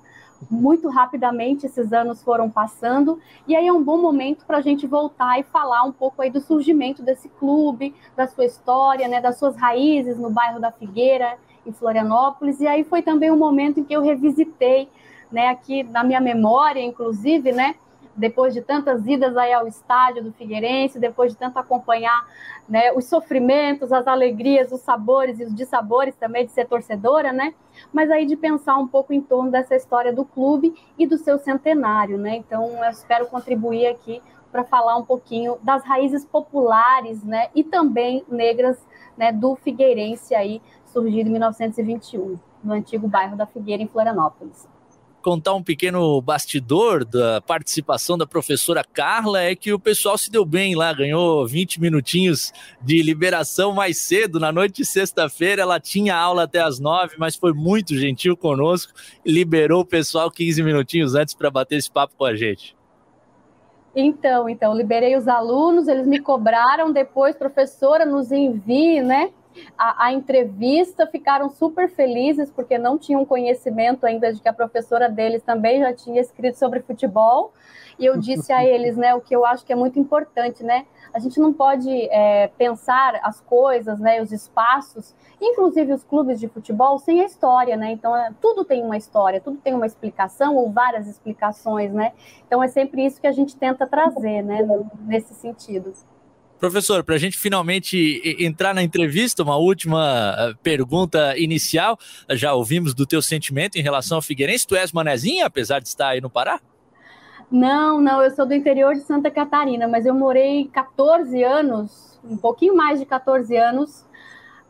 muito rapidamente esses anos foram passando, e aí é um bom momento para a gente voltar e falar um pouco aí do surgimento desse clube, da sua história, né, das suas raízes no bairro da Figueira, em Florianópolis, e aí foi também um momento em que eu revisitei né, aqui na minha memória, inclusive, né, depois de tantas idas aí ao estádio do Figueirense, depois de tanto acompanhar né, os sofrimentos, as alegrias, os sabores e os dissabores também de ser torcedora, né? Mas aí de pensar um pouco em torno dessa história do clube e do seu centenário, né? Então eu espero contribuir aqui para falar um pouquinho das raízes populares, né? E também negras, né? Do Figueirense aí surgido em 1921 no antigo bairro da Figueira em Florianópolis. Contar um pequeno bastidor da participação da professora Carla é que o pessoal se deu bem lá, ganhou 20 minutinhos de liberação mais cedo, na noite de sexta-feira. Ela tinha aula até as 9, mas foi muito gentil conosco e liberou o pessoal 15 minutinhos antes para bater esse papo com a gente. Então, então, liberei os alunos, eles me cobraram depois, professora, nos envie, né? A, a, entrevista, ficaram super felizes porque não tinham conhecimento ainda de que a professora deles também já tinha escrito sobre futebol. E eu disse a eles, né, o que eu acho que é muito importante, né? A gente não pode é, pensar as coisas, né, os espaços, inclusive os clubes de futebol, sem a história, né? Então, é, tudo tem uma história, tudo tem uma explicação ou várias explicações, né? Então, é sempre isso que a gente tenta trazer, né, nesse sentido. Professor, para a gente finalmente entrar na entrevista, uma última eh, pergunta inicial. Já ouvimos do teu sentimento em relação ao Figueirense. Tu és manezinha, apesar de estar aí no Pará? Não, não, eu sou do interior de Santa Catarina, mas eu morei 14 anos, um pouquinho mais de 14 anos,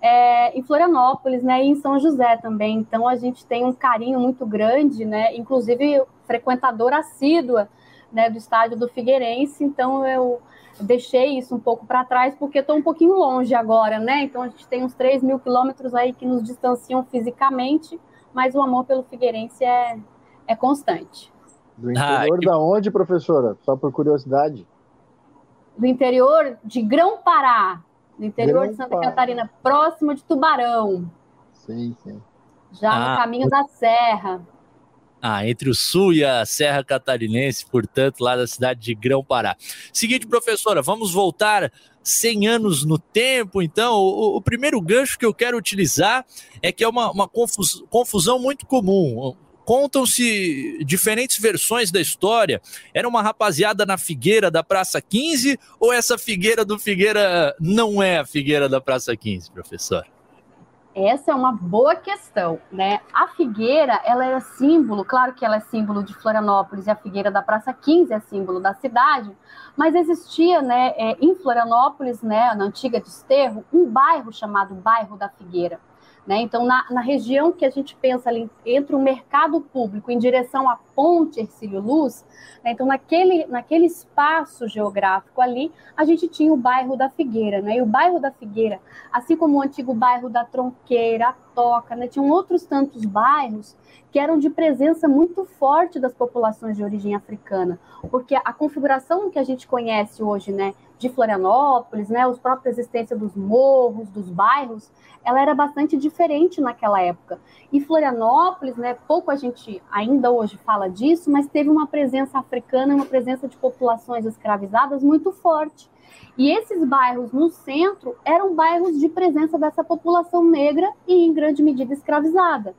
é, em Florianópolis, né, e em São José também. Então a gente tem um carinho muito grande, né, inclusive frequentadora assídua, né, do estádio do Figueirense. Então eu deixei isso um pouco para trás porque estou um pouquinho longe agora, né? Então a gente tem uns 3 mil quilômetros aí que nos distanciam fisicamente, mas o amor pelo Figueirense é, é constante. Do interior ah, que... da onde, professora? Só por curiosidade. Do interior de Grão-Pará, do interior Grão de Santa Catarina, próximo de Tubarão. Sim, sim. Já ah, no caminho da Serra. Ah, entre o Sul e a Serra Catarinense, portanto, lá da cidade de Grão-Pará. Seguinte, professora, vamos voltar 100 anos no tempo, então. O, o primeiro gancho que eu quero utilizar é que é uma, uma confusão muito comum. Contam-se diferentes versões da história. Era uma rapaziada na figueira da Praça 15 ou essa figueira do Figueira não é a figueira da Praça 15, professor? Essa é uma boa questão, né? A figueira, ela era símbolo, claro que ela é símbolo de Florianópolis e a figueira da Praça 15 é símbolo da cidade, mas existia, né, é, em Florianópolis, né, na antiga Desterro, um bairro chamado Bairro da Figueira. Né? Então, na, na, região que a gente pensa ali entre o mercado público em direção à ponte Ercílio Luz, né? então naquele, naquele espaço geográfico ali, a gente tinha o bairro da Figueira. Né? E o bairro da Figueira, assim como o antigo bairro da Tronqueira, a Toca, né? tinham outros tantos bairros que eram de presença muito forte das populações de origem africana, porque a configuração que a gente conhece hoje, né, de Florianópolis, né, os próprios existência dos morros, dos bairros, ela era bastante diferente naquela época. E Florianópolis, né, pouco a gente ainda hoje fala disso, mas teve uma presença africana, uma presença de populações escravizadas muito forte. E esses bairros no centro eram bairros de presença dessa população negra e em grande medida escravizada.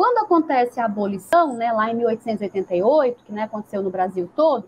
Quando acontece a abolição, né, lá em 1888, que né, aconteceu no Brasil todo,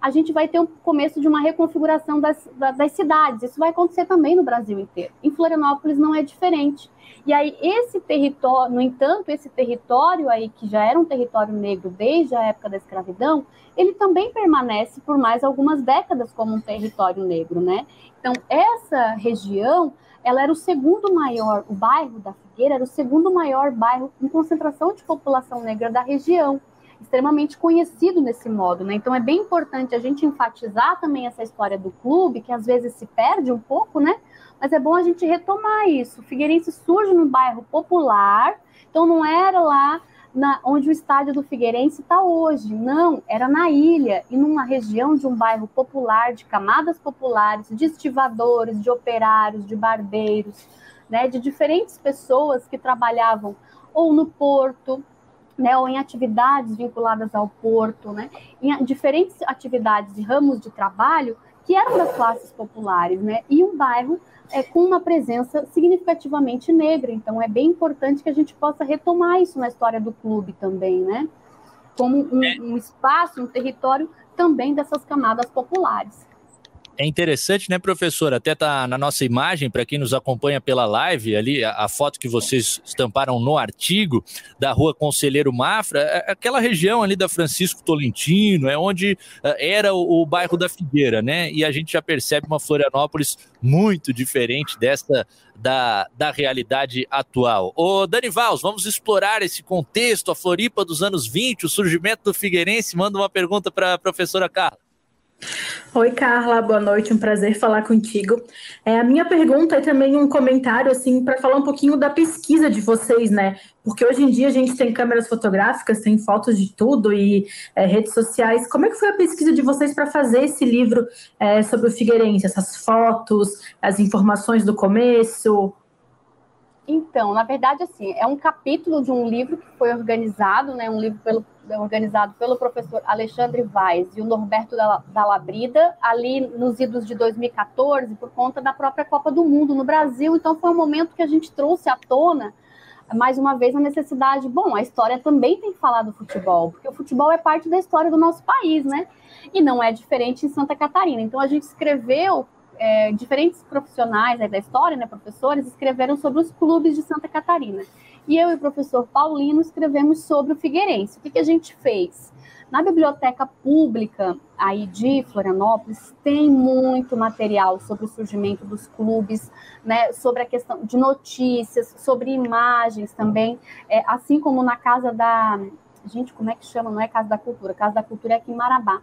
a gente vai ter o um começo de uma reconfiguração das, das cidades. Isso vai acontecer também no Brasil inteiro. Em Florianópolis não é diferente. E aí, esse território, no entanto, esse território aí, que já era um território negro desde a época da escravidão, ele também permanece por mais algumas décadas como um território negro, né? Então, essa região, ela era o segundo maior, o bairro da Era o segundo maior bairro em concentração de população negra da região extremamente conhecido nesse modo, né? Então é bem importante a gente enfatizar também essa história do clube, que às vezes se perde um pouco, né? Mas é bom a gente retomar isso. O Figueirense surge num bairro popular, então não era lá na, onde o estádio do Figueirense está hoje. Não, era na ilha e numa região de um bairro popular, de camadas populares, de estivadores, de operários, de barbeiros, né, de diferentes pessoas que trabalhavam ou no porto, né, ou em atividades vinculadas ao porto, né, em diferentes atividades e ramos de trabalho que eram das classes populares, né, e um bairro é, com uma presença significativamente negra. Então, é bem importante que a gente possa retomar isso na história do clube também, né, como um, um espaço, um território também dessas camadas populares. É interessante, né, professor? Até tá na nossa imagem, para quem nos acompanha pela live, ali, a, a, foto que vocês estamparam no artigo da rua Conselheiro Mafra, é, é aquela região ali da Francisco Tolentino, é onde é, era o, o, bairro da Figueira, né? E a gente já percebe uma Florianópolis muito diferente dessa da, da realidade atual. Ô, Dani Valls, vamos explorar esse contexto, a Floripa dos anos 20, o surgimento do Figueirense. Manda uma pergunta para a professora Carla. Oi, Carla, boa noite, um prazer falar contigo. É, a minha pergunta é também um comentário, assim, para falar um pouquinho da pesquisa de vocês, né? Porque hoje em dia a gente tem câmeras fotográficas, tem fotos de tudo e é, redes sociais. Como é que foi a pesquisa de vocês para fazer esse livro é, sobre o Figueirense? Essas fotos, as informações do começo? Então, na verdade, assim, é um capítulo de um livro que foi organizado, né? Um livro pelo organizado pelo professor Alexandre Vaz e o Norberto da Labrida, ali nos idos de 2014, por conta da própria Copa do Mundo no Brasil. Então, foi um momento que a gente trouxe à tona, mais uma vez, a necessidade. Bom, a história também tem que falar do futebol, porque o futebol é parte da história do nosso país, né? E não é diferente em Santa Catarina. Então, a gente escreveu. É, diferentes profissionais da história, né, professores, escreveram sobre os clubes de Santa Catarina e eu e o professor Paulino escrevemos sobre o Figueirense. O que, que a gente fez? Na biblioteca pública aí de Florianópolis tem muito material sobre o surgimento dos clubes, né, sobre a questão de notícias, sobre imagens também, é, assim como na casa da gente, como é que chama? Não é Casa da Cultura, Casa da Cultura é aqui em Marabá.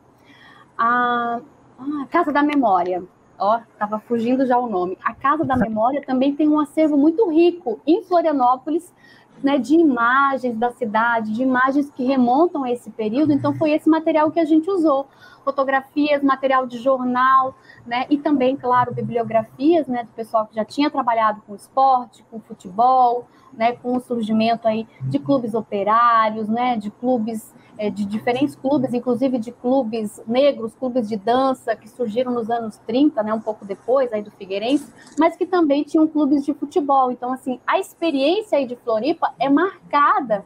A, a Casa da Memória. Ó, estava fugindo já o nome. A Casa da Memória também tem um acervo muito rico em Florianópolis né, de imagens da cidade, de imagens que remontam a esse período. Então, foi esse material que a gente usou. Fotografias, material de jornal, né, e também, claro, bibliografias né, do pessoal que já tinha trabalhado com esporte, com futebol, né, com o surgimento aí de clubes operários, né, de clubes é, de diferentes clubes, inclusive de clubes negros, clubes de dança que surgiram nos anos 30, né, um pouco depois aí do Figueirense, mas que também tinham clubes de futebol. Então, assim, a experiência aí de Floripa é marcada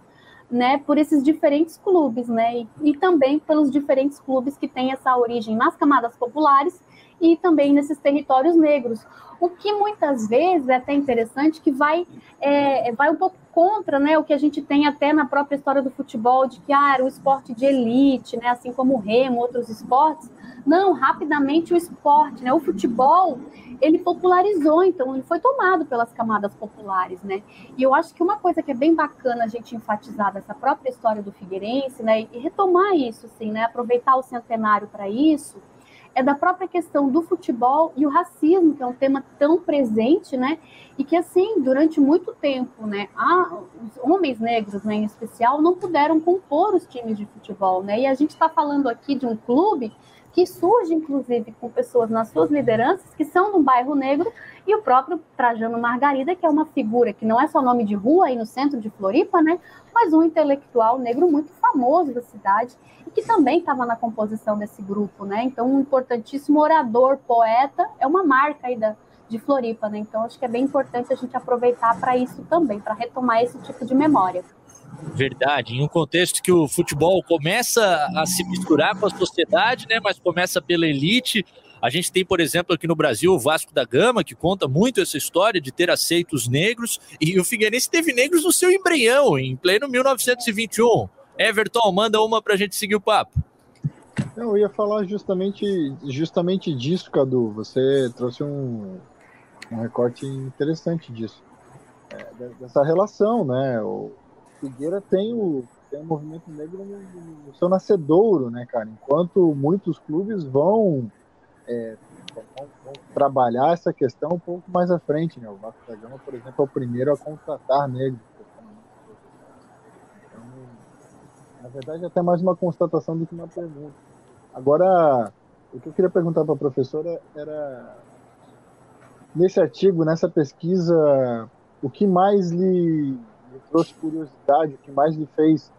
né, por esses diferentes clubes, né, e, e também pelos diferentes clubes que têm essa origem nas camadas populares e também nesses territórios negros. O que muitas vezes é até interessante que vai, é, vai um pouco contra né, o que a gente tem até na própria história do futebol, de que ah, era um esporte de elite, né, assim como o remo, outros esportes. Não, rapidamente o esporte, né, o futebol, ele popularizou, então ele foi tomado pelas camadas populares, né? E eu acho que uma coisa que é bem bacana a gente enfatizar dessa própria história do Figueirense, né, e retomar isso, assim, né, aproveitar o centenário para isso, é da própria questão do futebol e o racismo, que é um tema tão presente, né? E que, assim, durante muito tempo, né, a, os homens negros, né, em especial, não puderam compor os times de futebol, né? E a gente está falando aqui de um clube que surge, inclusive, com pessoas nas suas lideranças que são do bairro negro, e o próprio Trajano Margarida, que é uma figura que não é só nome de rua aí no centro de Floripa, né? Mas um intelectual negro muito famoso da cidade e que também estava na composição desse grupo, né? Então, um importantíssimo orador, poeta, é uma marca aí da, de Floripa, né? Então, acho que é bem importante a gente aproveitar para isso também, para retomar esse tipo de memória. Verdade, em um contexto que o futebol começa a se misturar com a sociedade, né? Mas começa pela elite. A gente tem, por exemplo, aqui no Brasil o Vasco da Gama, que conta muito essa história de ter aceito os negros, e o Figueirense teve negros no seu embrião, em pleno 1921. Everton, manda uma para a gente seguir o papo. Eu ia falar justamente, justamente disso, Cadu. Você trouxe um, um recorte interessante disso. É, dessa relação, né? O Figueira tem o, tem o movimento negro no, no seu nascedouro, né, cara? Enquanto muitos clubes vão, é, trabalhar essa questão um pouco mais à frente, né? O Vasco da Gama, por exemplo, é o primeiro a contratar negros Na verdade, é até mais uma constatação do que uma pergunta. Agora, o que eu queria perguntar para a professora era, nesse artigo, nessa pesquisa, o que mais lhe, lhe trouxe curiosidade, o que mais lhe fez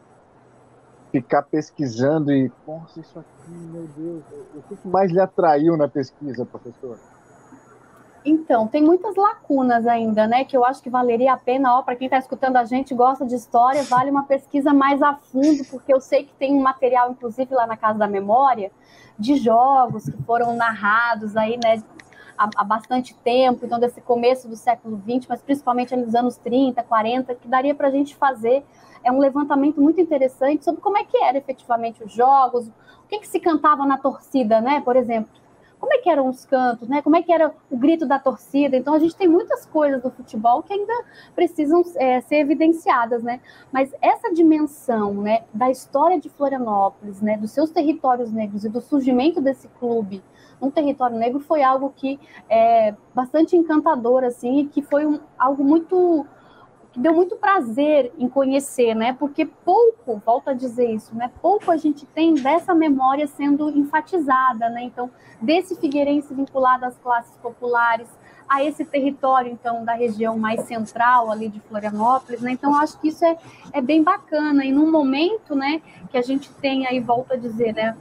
ficar pesquisando e, nossa, isso aqui, meu Deus, o que mais lhe atraiu na pesquisa, professora? Então, tem muitas lacunas ainda, né? Que eu acho que valeria a pena, ó, para quem está escutando a gente, gosta de história, vale uma pesquisa mais a fundo, porque eu sei que tem um material, inclusive lá na Casa da Memória, de jogos que foram narrados aí, né? Há, há bastante tempo, então desse começo do século XX, mas principalmente nos anos 30, 40, que daria para a gente fazer é um levantamento muito interessante sobre como é que era efetivamente os jogos, o que, que se cantava na torcida, né? Por exemplo, como é que eram os cantos, né? Como é que era o grito da torcida? Então a gente tem muitas coisas do futebol que ainda precisam é, ser evidenciadas, né? Mas essa dimensão, né, da história de Florianópolis, né, dos seus territórios negros e do surgimento desse clube no território negro foi algo que é bastante encantador, assim, e que foi um, algo muito que deu muito prazer em conhecer, né? Porque pouco, volto a dizer isso, né? Pouco a gente tem dessa memória sendo enfatizada, né? Então, desse figueirense vinculado às classes populares, a esse território, então, da região mais central ali de Florianópolis, né? Então, acho que isso é, é bem bacana. E num momento, né, que a gente tem aí, volto a dizer, né,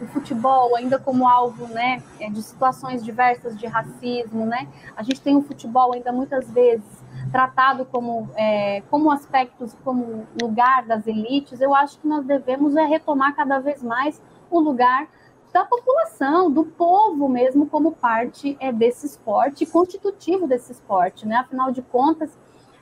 o futebol ainda como alvo, né, é, de situações diversas de racismo, né? A gente tem o futebol ainda muitas vezes tratado como, é, como aspectos, como lugar das elites, eu acho que nós devemos é retomar cada vez mais o lugar da população, do povo mesmo, como parte é, desse esporte, constitutivo desse esporte, né? Afinal de contas,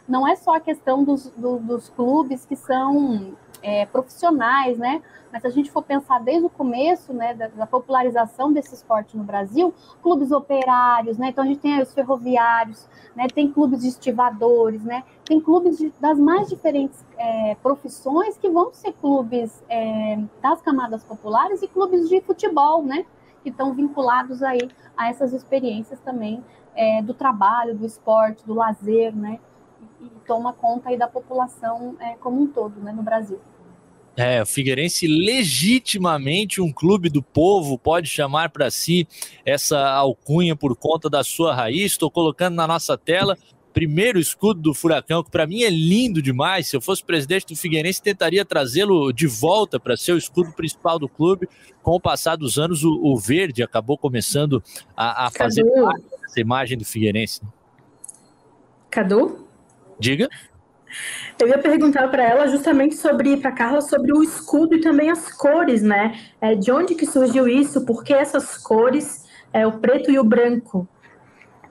não é só a questão dos, do, dos clubes que são é, profissionais, né? Mas se a gente for pensar desde o começo, né, da, da, popularização desse esporte no Brasil, clubes operários, né? Então a gente tem os ferroviários, né? Tem clubes de estivadores, né? Tem clubes de, das mais diferentes é, profissões que vão ser clubes é, das camadas populares e clubes de futebol, né? Que estão vinculados aí a essas experiências também é, do trabalho, do esporte, do lazer, né? E toma conta aí da população é, como um todo, né, no Brasil. É, o Figueirense legitimamente um clube do povo pode chamar para si essa alcunha por conta da sua raiz. Estou colocando na nossa tela primeiro escudo do Furacão, que para mim é lindo demais. Se eu fosse presidente do Figueirense, tentaria trazê-lo de volta para ser o escudo principal do clube. Com o passar dos anos, o, o verde acabou começando a, a fazer parte dessa imagem do Figueirense. Cadu? Diga. Eu ia perguntar para ela justamente sobre, para Carla, sobre o escudo e também as cores, né? É, de onde que surgiu isso? Por que essas cores, é, o preto e o branco?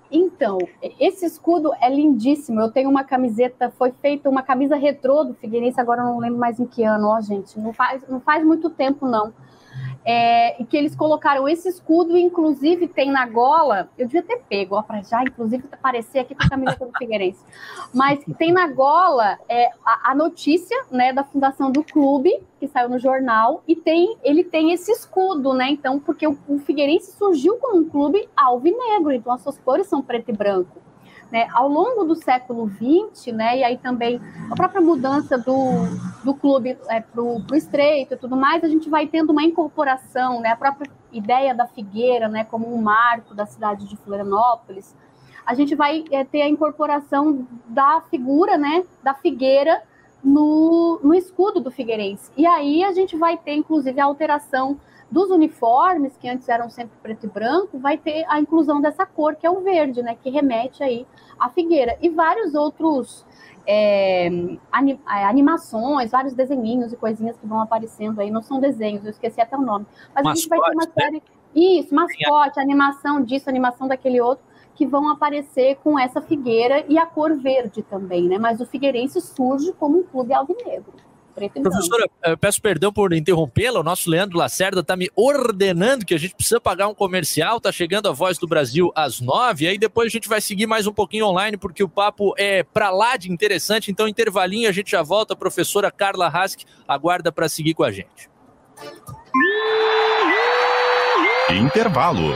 Então, esse escudo é lindíssimo. Eu tenho uma camiseta, foi feita uma camisa retrô do Figueirense, agora eu não lembro mais em que ano, ó, gente. Não faz, não faz muito tempo, não é, e que eles colocaram esse escudo, inclusive tem na gola, eu devia ter pego, para já, inclusive, aparecer aqui com a camiseta do Figueirense, mas tem na gola é, a, a, notícia, né, da fundação do clube, que saiu no jornal, e tem, ele tem esse escudo, né, então, porque o, o Figueirense surgiu como um clube alvinegro, então as suas cores são preto e branco. Né, ao longo do século XX, né, e aí também a própria mudança do, do clube é, para o estreito e tudo mais, a gente vai tendo uma incorporação, né, a própria ideia da figueira né, como um marco da cidade de Florianópolis, a gente vai é, ter a incorporação da figura né, da figueira no, no escudo do Figueirense. E aí a gente vai ter, inclusive, a alteração dos uniformes, que antes eram sempre preto e branco, vai ter a inclusão dessa cor, que é o verde, né? Que remete aí à figueira. E vários outros é, é animações, vários desenhinhos e coisinhas que vão aparecendo aí. Não são desenhos, eu esqueci até o nome. Mas mascote, a gente vai ter uma né? série. Né? Isso, mascote, animação disso, animação daquele outro, que vão aparecer com essa figueira e a cor verde também, né? Mas o Figueirense surge como um clube alvinegro preto e Professora, branco. peço perdão por interrompê-la. O nosso Leandro Lacerda está me ordenando que a gente precisa pagar um comercial. Está chegando a Voz do Brasil às nove. Aí depois a gente vai seguir mais um pouquinho online, porque o papo é para lá de interessante. Então, intervalinho, a gente já volta. A professora Carla Hask aguarda para seguir com a gente. Intervalo.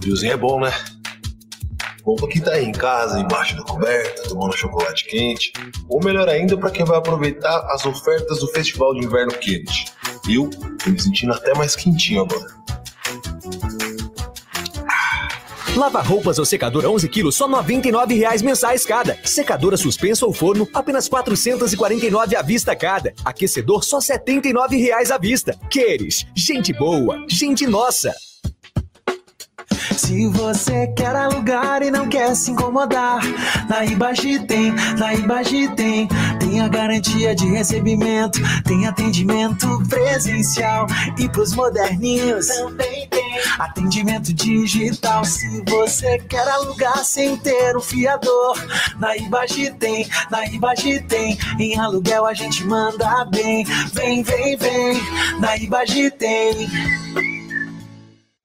Friozinho é bom, né? Bom pra quem tá aí em casa, embaixo da coberta, tomando chocolate quente. Ou melhor ainda, para quem vai aproveitar as ofertas do Festival de Inverno Quente. Eu tô me sentindo até mais quentinho agora. Lava roupas ou secador 11 quilos, só 99 reais mensais cada. Secadora suspensa ou forno, apenas 449 à vista cada. Aquecedor, só 79 reais à vista. Queres? Gente boa, gente nossa. Se você quer alugar e não quer se incomodar, na Ibagi tem, na Ibagi tem. Tem a garantia de recebimento, tem atendimento presencial. E pros moderninhos também tem atendimento digital. Se você quer alugar sem ter um fiador, na Ibagi tem, na Ibagi tem. Em aluguel a gente manda bem. Vem, vem, vem, na Ibagi tem.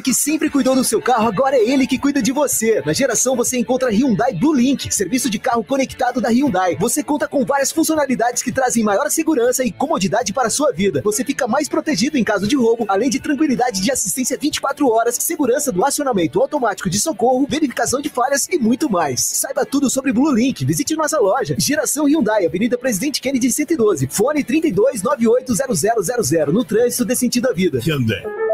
que sempre cuidou do seu carro, agora é ele que cuida de você. Na geração você encontra Hyundai Blue Link, serviço de carro conectado da Hyundai. Você conta com várias funcionalidades que trazem maior segurança e comodidade para a sua vida. Você fica mais protegido em caso de roubo, além de tranquilidade de assistência 24 horas, segurança do acionamento automático de socorro, verificação de falhas e muito mais. Saiba tudo sobre Blue Link. Visite nossa loja. Geração Hyundai, Avenida Presidente Kennedy 112, fone 32 980000 no trânsito desse sentido à vida. Hyundai.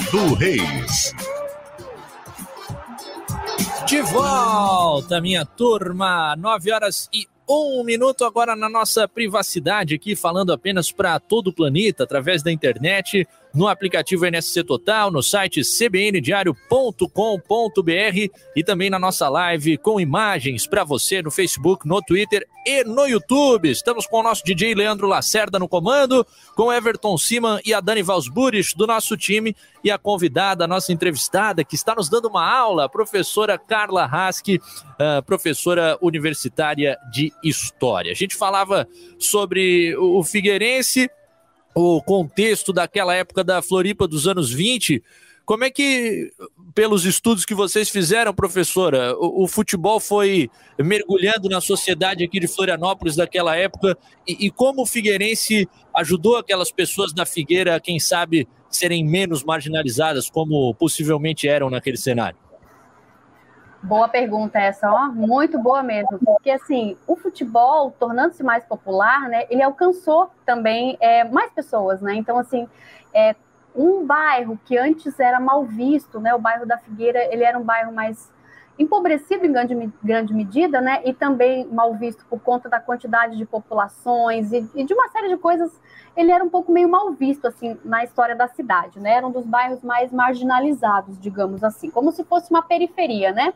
Cadu Reis. De volta, minha turma. 9 horas e um minuto agora na nossa privacidade aqui, falando apenas para todo o planeta, através da internet, no aplicativo NSC Total, no site cbndiario.com.br e também na nossa live com imagens para você no Facebook, no Twitter e no YouTube. Estamos com o nosso DJ Leandro Lacerda no comando, com Everton Siman e a Dani Valsburich do nosso time e a convidada, a nossa entrevistada, que está nos dando uma aula, a professora Carla Haske, uh, professora universitária de História. A gente falava sobre o Figueirense, o contexto daquela época da Floripa dos anos 20. Como é que, pelos estudos que vocês fizeram, professora, o, o futebol foi mergulhando na sociedade aqui de Florianópolis daquela época e, e como o Figueirense ajudou aquelas pessoas da Figueira, quem sabe, serem menos marginalizadas, como possivelmente eram naquele cenário? Boa pergunta essa, ó, muito boa mesmo, porque assim, o futebol, tornando-se mais popular, né, ele alcançou também é, mais pessoas, né, então assim, é, um bairro que antes era mal visto, né, o bairro da Figueira, ele era um bairro mais empobrecido em grande, grande medida, né, e também mal visto por conta da quantidade de populações e, e de uma série de coisas ele era um pouco meio mal visto assim na história da cidade, né? Era um dos bairros mais marginalizados, digamos assim, como se fosse uma periferia, né?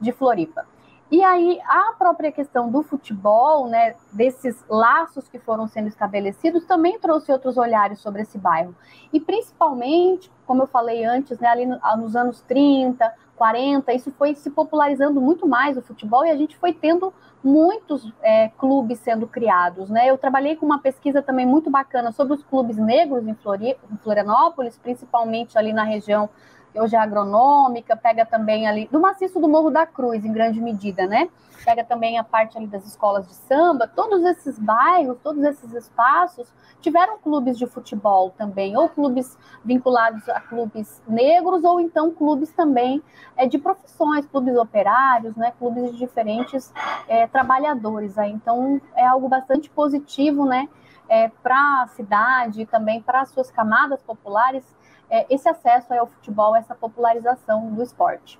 de Floripa. E aí a própria questão do futebol, né, desses laços que foram sendo estabelecidos, também trouxe outros olhares sobre esse bairro. E principalmente, como eu falei antes, né, ali nos anos 30, 40, isso foi se popularizando muito mais o futebol e a gente foi tendo muitos é, clubes sendo criados, né? Eu trabalhei com uma pesquisa também muito bacana sobre os clubes negros em, Flori em Florianópolis, principalmente ali na região que hoje é agronômica, pega também ali do maciço do Morro da Cruz, em grande medida, né? Pega também a parte ali das escolas de samba, todos esses bairros, todos esses espaços tiveram clubes de futebol também, ou clubes vinculados a clubes negros, ou então clubes também é, de profissões, clubes operários, né? Clubes de diferentes é, trabalhadores. Aí. Então é algo bastante positivo, né? É, para a cidade e também para as suas camadas populares é, esse acesso ao futebol, essa popularização do esporte.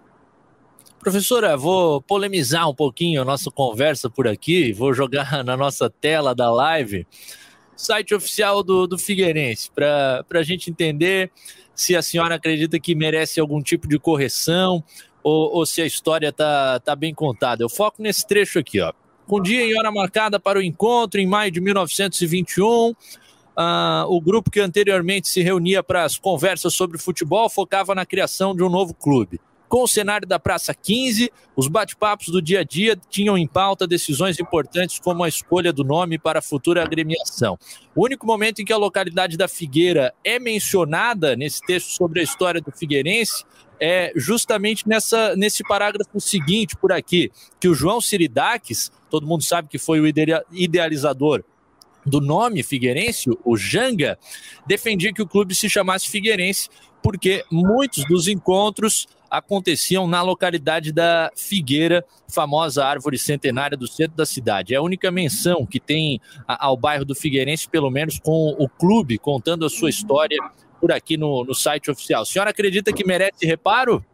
Professora, vou polemizar um pouquinho a nossa conversa por aqui, vou jogar na nossa tela da live site oficial do, do Figueirense, para a gente entender se a senhora acredita que merece algum tipo de correção ou, ou se a história está tá bem contada. Eu foco nesse trecho aqui, ó. Com dia e hora marcada para o encontro em maio de 1921, Uh, o grupo que anteriormente se reunia para as conversas sobre futebol focava na criação de um novo clube. Com o cenário da Praça 15, os bate-papos do dia a dia tinham em pauta decisões importantes como a escolha do nome para a futura agremiação. O único momento em que a localidade da Figueira é mencionada nesse texto sobre a história do Figueirense é justamente nessa, nesse parágrafo seguinte por aqui, que o João Siridaques, todo mundo sabe que foi o idealizador do nome Figueirense, o Janga, defendia que o clube se chamasse Figueirense, porque muitos dos encontros aconteciam na localidade da Figueira, famosa árvore centenária do centro da cidade. É a única menção que tem ao bairro do Figueirense, pelo menos com o clube contando a sua história por aqui no, no site oficial. A senhora acredita que merece reparo?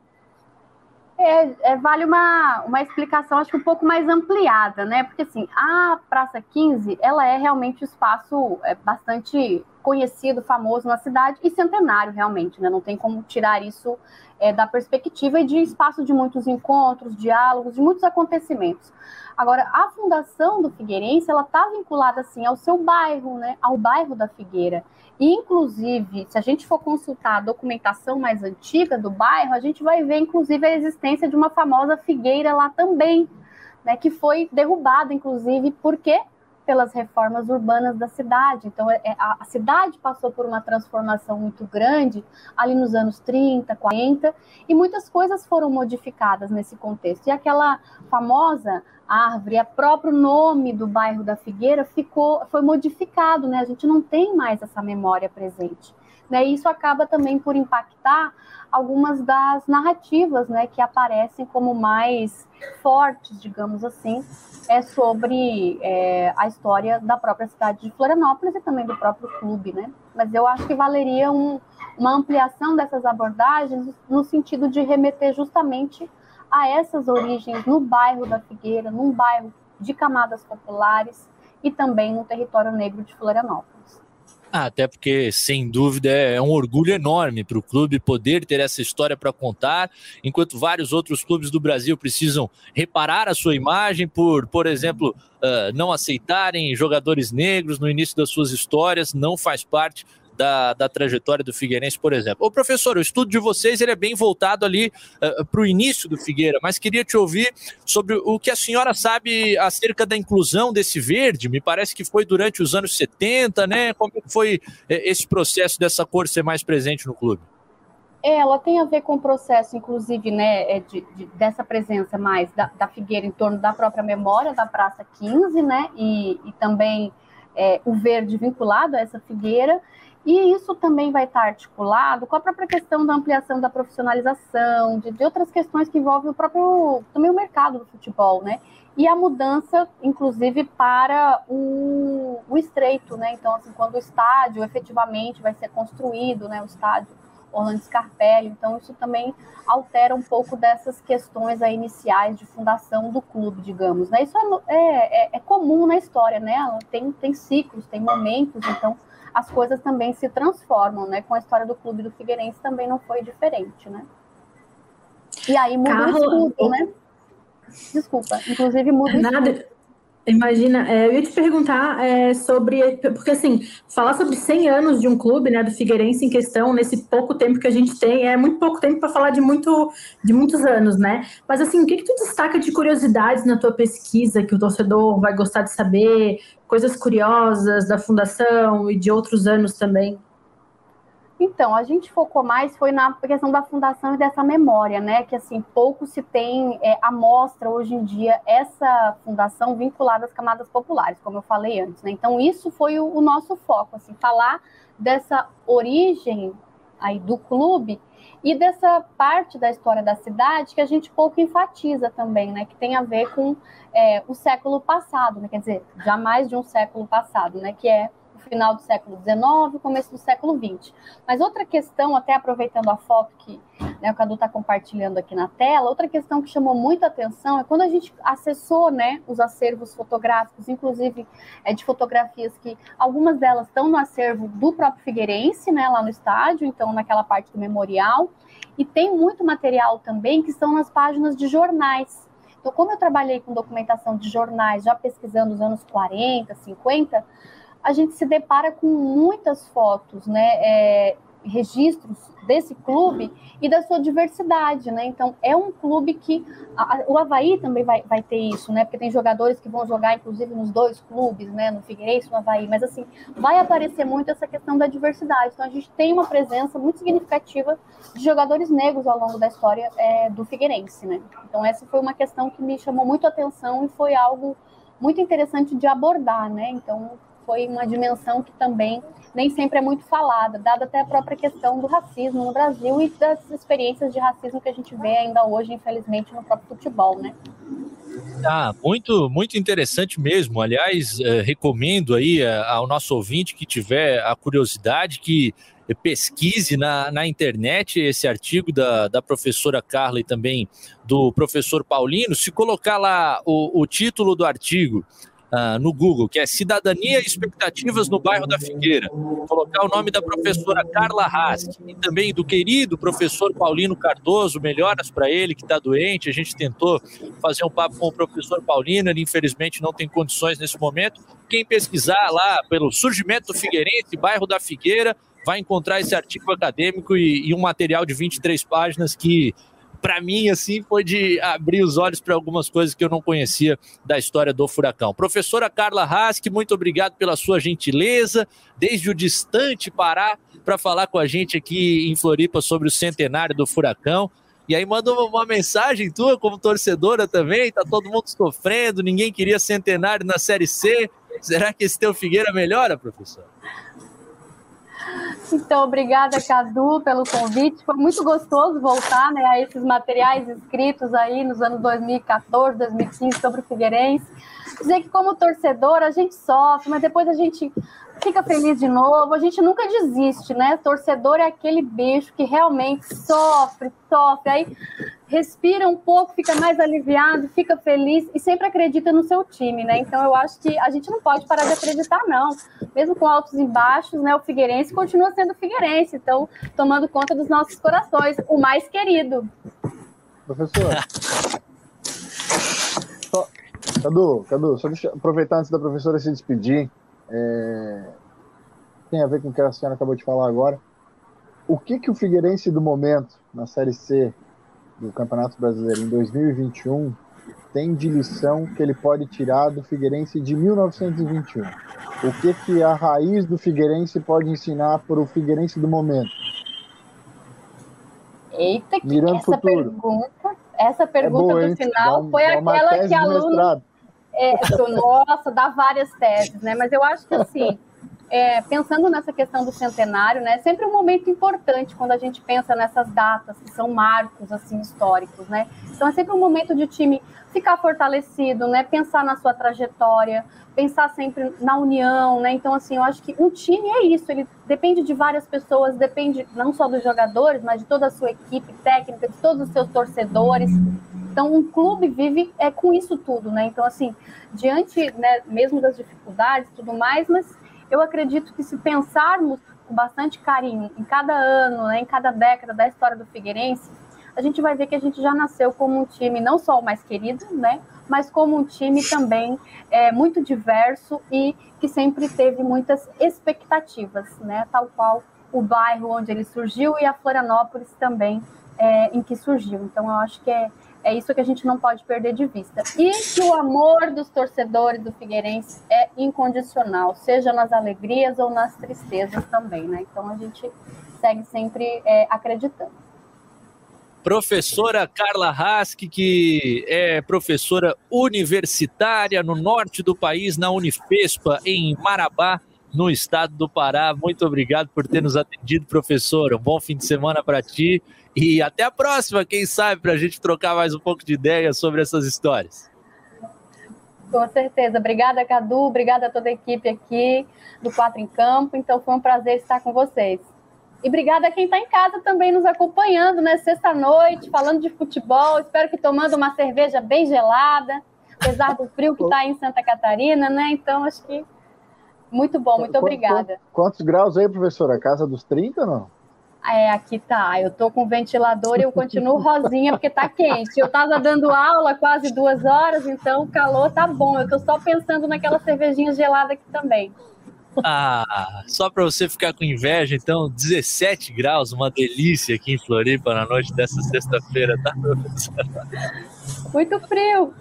É, é, vale uma, uma explicação, acho que um pouco mais ampliada, né? Porque, assim, a Praça 15, ela é realmente um espaço é, bastante conhecido, famoso na cidade e centenário, realmente, né? Não tem como tirar isso é, da perspectiva e de espaço de muitos encontros, diálogos, de muitos acontecimentos. Agora, a fundação do Figueirense, ela está vinculada, assim, ao seu bairro, né? Ao bairro da Figueira. E, inclusive, se a gente for consultar a documentação mais antiga do bairro, a gente vai ver, inclusive, a existência de uma famosa figueira lá também, né, que foi derrubada, inclusive, por quê? Pelas reformas urbanas da cidade. Então, é, a, a cidade passou por uma transformação muito grande ali nos anos 30, 40, e muitas coisas foram modificadas nesse contexto. E aquela famosa árvore, o próprio nome do bairro da Figueira ficou, foi modificado, né? A gente não tem mais essa memória presente. Né? E isso acaba também por impactar algumas das narrativas, né, que aparecem como mais fortes, digamos assim, é sobre é, a história da própria cidade de Florianópolis e também do próprio clube, né? Mas eu acho que valeria um, uma ampliação dessas abordagens no sentido de remeter justamente a essas origens no bairro da Figueira, num bairro de camadas populares e também no território negro de Florianópolis. Ah, até porque, sem dúvida, é um orgulho enorme para o clube poder ter essa história para contar, enquanto vários outros clubes do Brasil precisam reparar a sua imagem por, por exemplo, uh, não aceitarem jogadores negros no início das suas histórias, não faz parte da, da trajetória do Figueirense, por exemplo. Ô, professor, o estudo de vocês ele é bem voltado ali uh, eh, para o início do Figueira, mas queria te ouvir sobre o que a senhora sabe acerca da inclusão desse verde. Me parece que foi durante os anos 70, né? Como foi eh, esse processo dessa cor ser mais presente no clube? É, ela tem a ver com o processo, inclusive, né, é de, de, dessa presença mais da, da, Figueira em torno da própria memória da Praça 15, né, e, e também é, o verde vinculado a essa figueira, e isso também vai estar articulado com a própria questão da ampliação da profissionalização, de, de, outras questões que envolvem o próprio também o mercado do futebol, né? E a mudança, inclusive, para o, o estreito, né? Então, assim, quando o estádio efetivamente vai ser construído, né? O estádio Orlando Scarpelli, então isso também altera um pouco dessas questões aí iniciais de fundação do clube, digamos, né? Isso é, é, é, é comum na história, né? Tem, tem ciclos, tem momentos, então as coisas também se transformam, né? Com a história do clube do Figueirense também não foi diferente, né? E aí muda Carro... o escudo, né? Desculpa, inclusive muda o Nada... escudo. Imagina, é, eu ia te perguntar é, sobre, porque assim, falar sobre 100 anos de um clube, né, do Figueirense em questão, nesse pouco tempo que a gente tem, é muito pouco tempo para falar de, muito, de muitos anos, né? Mas assim, o que, que tu destaca de curiosidades na tua pesquisa que o torcedor vai gostar de saber, coisas curiosas da fundação e de outros anos também? Então, a gente focou mais foi na questão da fundação e dessa memória, né? Que assim, pouco se tem é, amostra hoje em dia essa fundação vinculada às camadas populares, como eu falei antes, né? Então, isso foi o, o nosso foco, assim, falar dessa origem aí do clube e dessa parte da história da cidade que a gente pouco enfatiza também, né? Que tem a ver com é, o século passado, né? Quer dizer, jamais de um século passado, né? Que é final do século XIX, começo do século XX. Mas outra questão, até aproveitando a foto que né, o Cadu está compartilhando aqui na tela, outra questão que chamou muita atenção é quando a gente acessou né, os acervos fotográficos, inclusive é, de fotografias que algumas delas estão no acervo do próprio Figueirense, né, lá no estádio, então naquela parte do memorial, e tem muito material também que estão nas páginas de jornais. Então, como eu trabalhei com documentação de jornais, já pesquisando os anos 40, 50, a gente se depara com muitas fotos, né? É, registros desse clube e da sua diversidade, né? Então é um clube que a, o Havaí também vai, vai ter isso, né? Porque tem jogadores que vão jogar, inclusive, nos dois clubes, né? No Figueirense no Havaí, mas assim, vai aparecer muito essa questão da diversidade. Então a gente tem uma presença muito significativa de jogadores negros ao longo da história é, do Figueirense, né? Então essa foi uma questão que me chamou muito a atenção e foi algo muito interessante de abordar, né? Então foi uma dimensão que também nem sempre é muito falada, dada até a própria questão do racismo no Brasil e das experiências de racismo que a gente vê ainda hoje, infelizmente, no próprio futebol, né? Ah, muito, muito interessante mesmo. Aliás, eh, recomendo aí eh, ao nosso ouvinte que tiver a curiosidade que pesquise na, na internet esse artigo da, da professora Carla e também do professor Paulino. Se colocar lá o, o título do artigo, uh, no Google, que é Cidadania e Expectativas no Bairro da Figueira. Colocar o nome da professora Carla Hask e também do querido professor Paulino Cardoso, melhoras para ele que está doente. A gente tentou fazer um papo com o professor Paulino, ele infelizmente não tem condições nesse momento. Quem pesquisar lá pelo surgimento do Figueirense, bairro da Figueira, vai encontrar esse artigo acadêmico e, e um material de 23 páginas que para mim, assim, foi de abrir os olhos para algumas coisas que eu não conhecia da história do Furacão. Professora Carla Hask, muito obrigado pela sua gentileza, desde o distante Pará, para falar com a gente aqui em Floripa sobre o centenário do Furacão. E aí manda uma mensagem tua como torcedora também, tá todo mundo sofrendo, ninguém queria centenário na Série C. Será que esse teu Figueira melhora, professor? Então, obrigada, Cadu, pelo convite. Foi muito gostoso voltar né, a esses materiais escritos aí nos anos 2014, 2015 sobre o Figueirense. Dizer que, como torcedor, a gente sofre, mas depois a gente fica feliz de novo. A gente nunca desiste, né? Torcedor é aquele bicho que realmente sofre, sofre. Aí respira um pouco, fica mais aliviado, fica feliz e sempre acredita no seu time, né? Então eu acho que a gente não pode parar de acreditar, não. Mesmo com altos e baixos, né? O Figueirense continua sendo Figueirense, então tomando conta dos nossos corações, o mais querido. Professor. Cadu, Cadu, só deixa aproveitar antes da professora se despedir. É, tem a ver com o que a senhora acabou de falar agora. O que, que o Figueirense do momento, na Série C, do Campeonato Brasileiro em 2021 tem de lição que ele pode tirar do Figueirense de 1921? O que que a raiz do Figueirense pode ensinar para o Figueirense do momento? Eita, que Mirando essa futuro. pergunta, essa pergunta é boa, do final foi aquela que a aluno é, nossa, dá várias teses, né? Mas eu acho que assim, é, pensando nessa questão do centenário, né, é sempre um momento importante quando a gente pensa nessas datas que são marcos assim históricos, né? Então é sempre um momento de o time ficar fortalecido, né? Pensar na sua trajetória, pensar sempre na união, né? Então assim, eu acho que um time é isso, ele depende de várias pessoas, depende não só dos jogadores, mas de toda a sua equipe técnica, de todos os seus torcedores. Então, um clube vive é com isso tudo, né? Então, assim, diante, né, mesmo das dificuldades, tudo mais, mas eu acredito que se pensarmos com bastante carinho em cada ano, né, em cada década da história do Figueirense, a gente vai ver que a gente já nasceu como um time não só o mais querido, né, mas como um time também é, muito diverso e que sempre teve muitas expectativas, né, tal qual o bairro onde ele surgiu e a Florianópolis também é, em que surgiu. Então, eu acho que é, é isso que a gente não pode perder de vista. E que o amor dos torcedores do Figueirense é incondicional, seja nas alegrias ou nas tristezas também, né? Então a gente segue sempre é, acreditando. Professora Carla Rask, que é professora universitária no norte do país, na Unifespa, em Marabá, no estado do Pará. Muito obrigado por ter nos atendido, professora. Um bom fim de semana para ti e até a próxima, quem sabe, para a gente trocar mais um pouco de ideia sobre essas histórias. Com certeza. Obrigada, Cadu. Obrigada a toda a equipe aqui do Quatro em Campo. Então, foi um prazer estar com vocês. E obrigada a quem está em casa também nos acompanhando, né? Sexta-noite, falando de futebol. Espero que tomando uma cerveja bem gelada, apesar do frio que está em Santa Catarina, né? Então, acho que muito bom, muito obrigada. Quantos graus aí, professora? Casa dos 30 ou não? É, aqui tá. Eu tô com ventilador e eu continuo rosinha porque tá quente. Eu tava dando aula quase duas horas, então o calor tá bom. Eu tô só pensando naquela cervejinha gelada aqui também. Ah, só para você ficar com inveja, então, 17 graus, uma delícia aqui em Floripa na noite dessa sexta-feira, tá, Muito frio.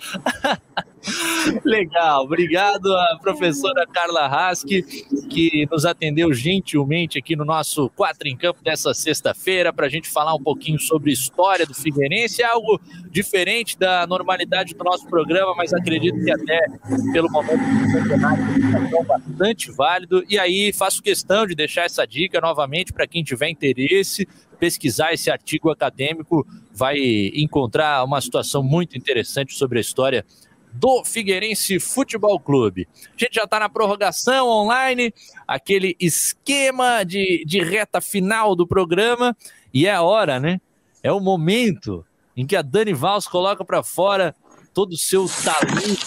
Legal, obrigado à professora Carla Raski, que nos atendeu gentilmente aqui no nosso Quatro em Campo dessa sexta-feira, para a gente falar um pouquinho sobre história do Figueirense, é algo diferente da normalidade do nosso programa, mas acredito que até pelo momento do é bastante válido. E aí faço questão de deixar essa dica novamente para quem tiver interesse, pesquisar esse artigo acadêmico, vai encontrar uma situação muito interessante sobre a história do Figueirense Futebol Clube. A gente já está na prorrogação online, aquele esquema de, de reta final do programa, e é a hora, né? É o momento em que a Dani Valls coloca para fora todo o seu talento.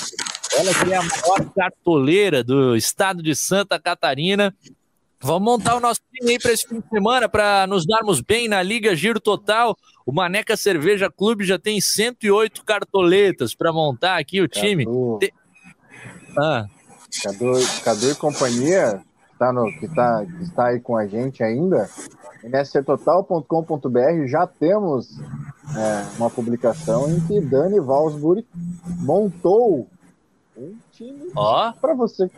Ela que é a maior cartoleira do estado de Santa Catarina. Vamos montar o nosso time aí para esse fim de semana para nos darmos bem na Liga Giro Total. O Maneca Cerveja Clube já tem 108 cartoletas para montar aqui o time. Cadu, Te... ah. Cadu, Cadu e companhia, tá no, que, tá, está aí com a gente ainda, nsctotal.com.br já temos é, uma publicação em que Dani Valsbury montou um time oh. para você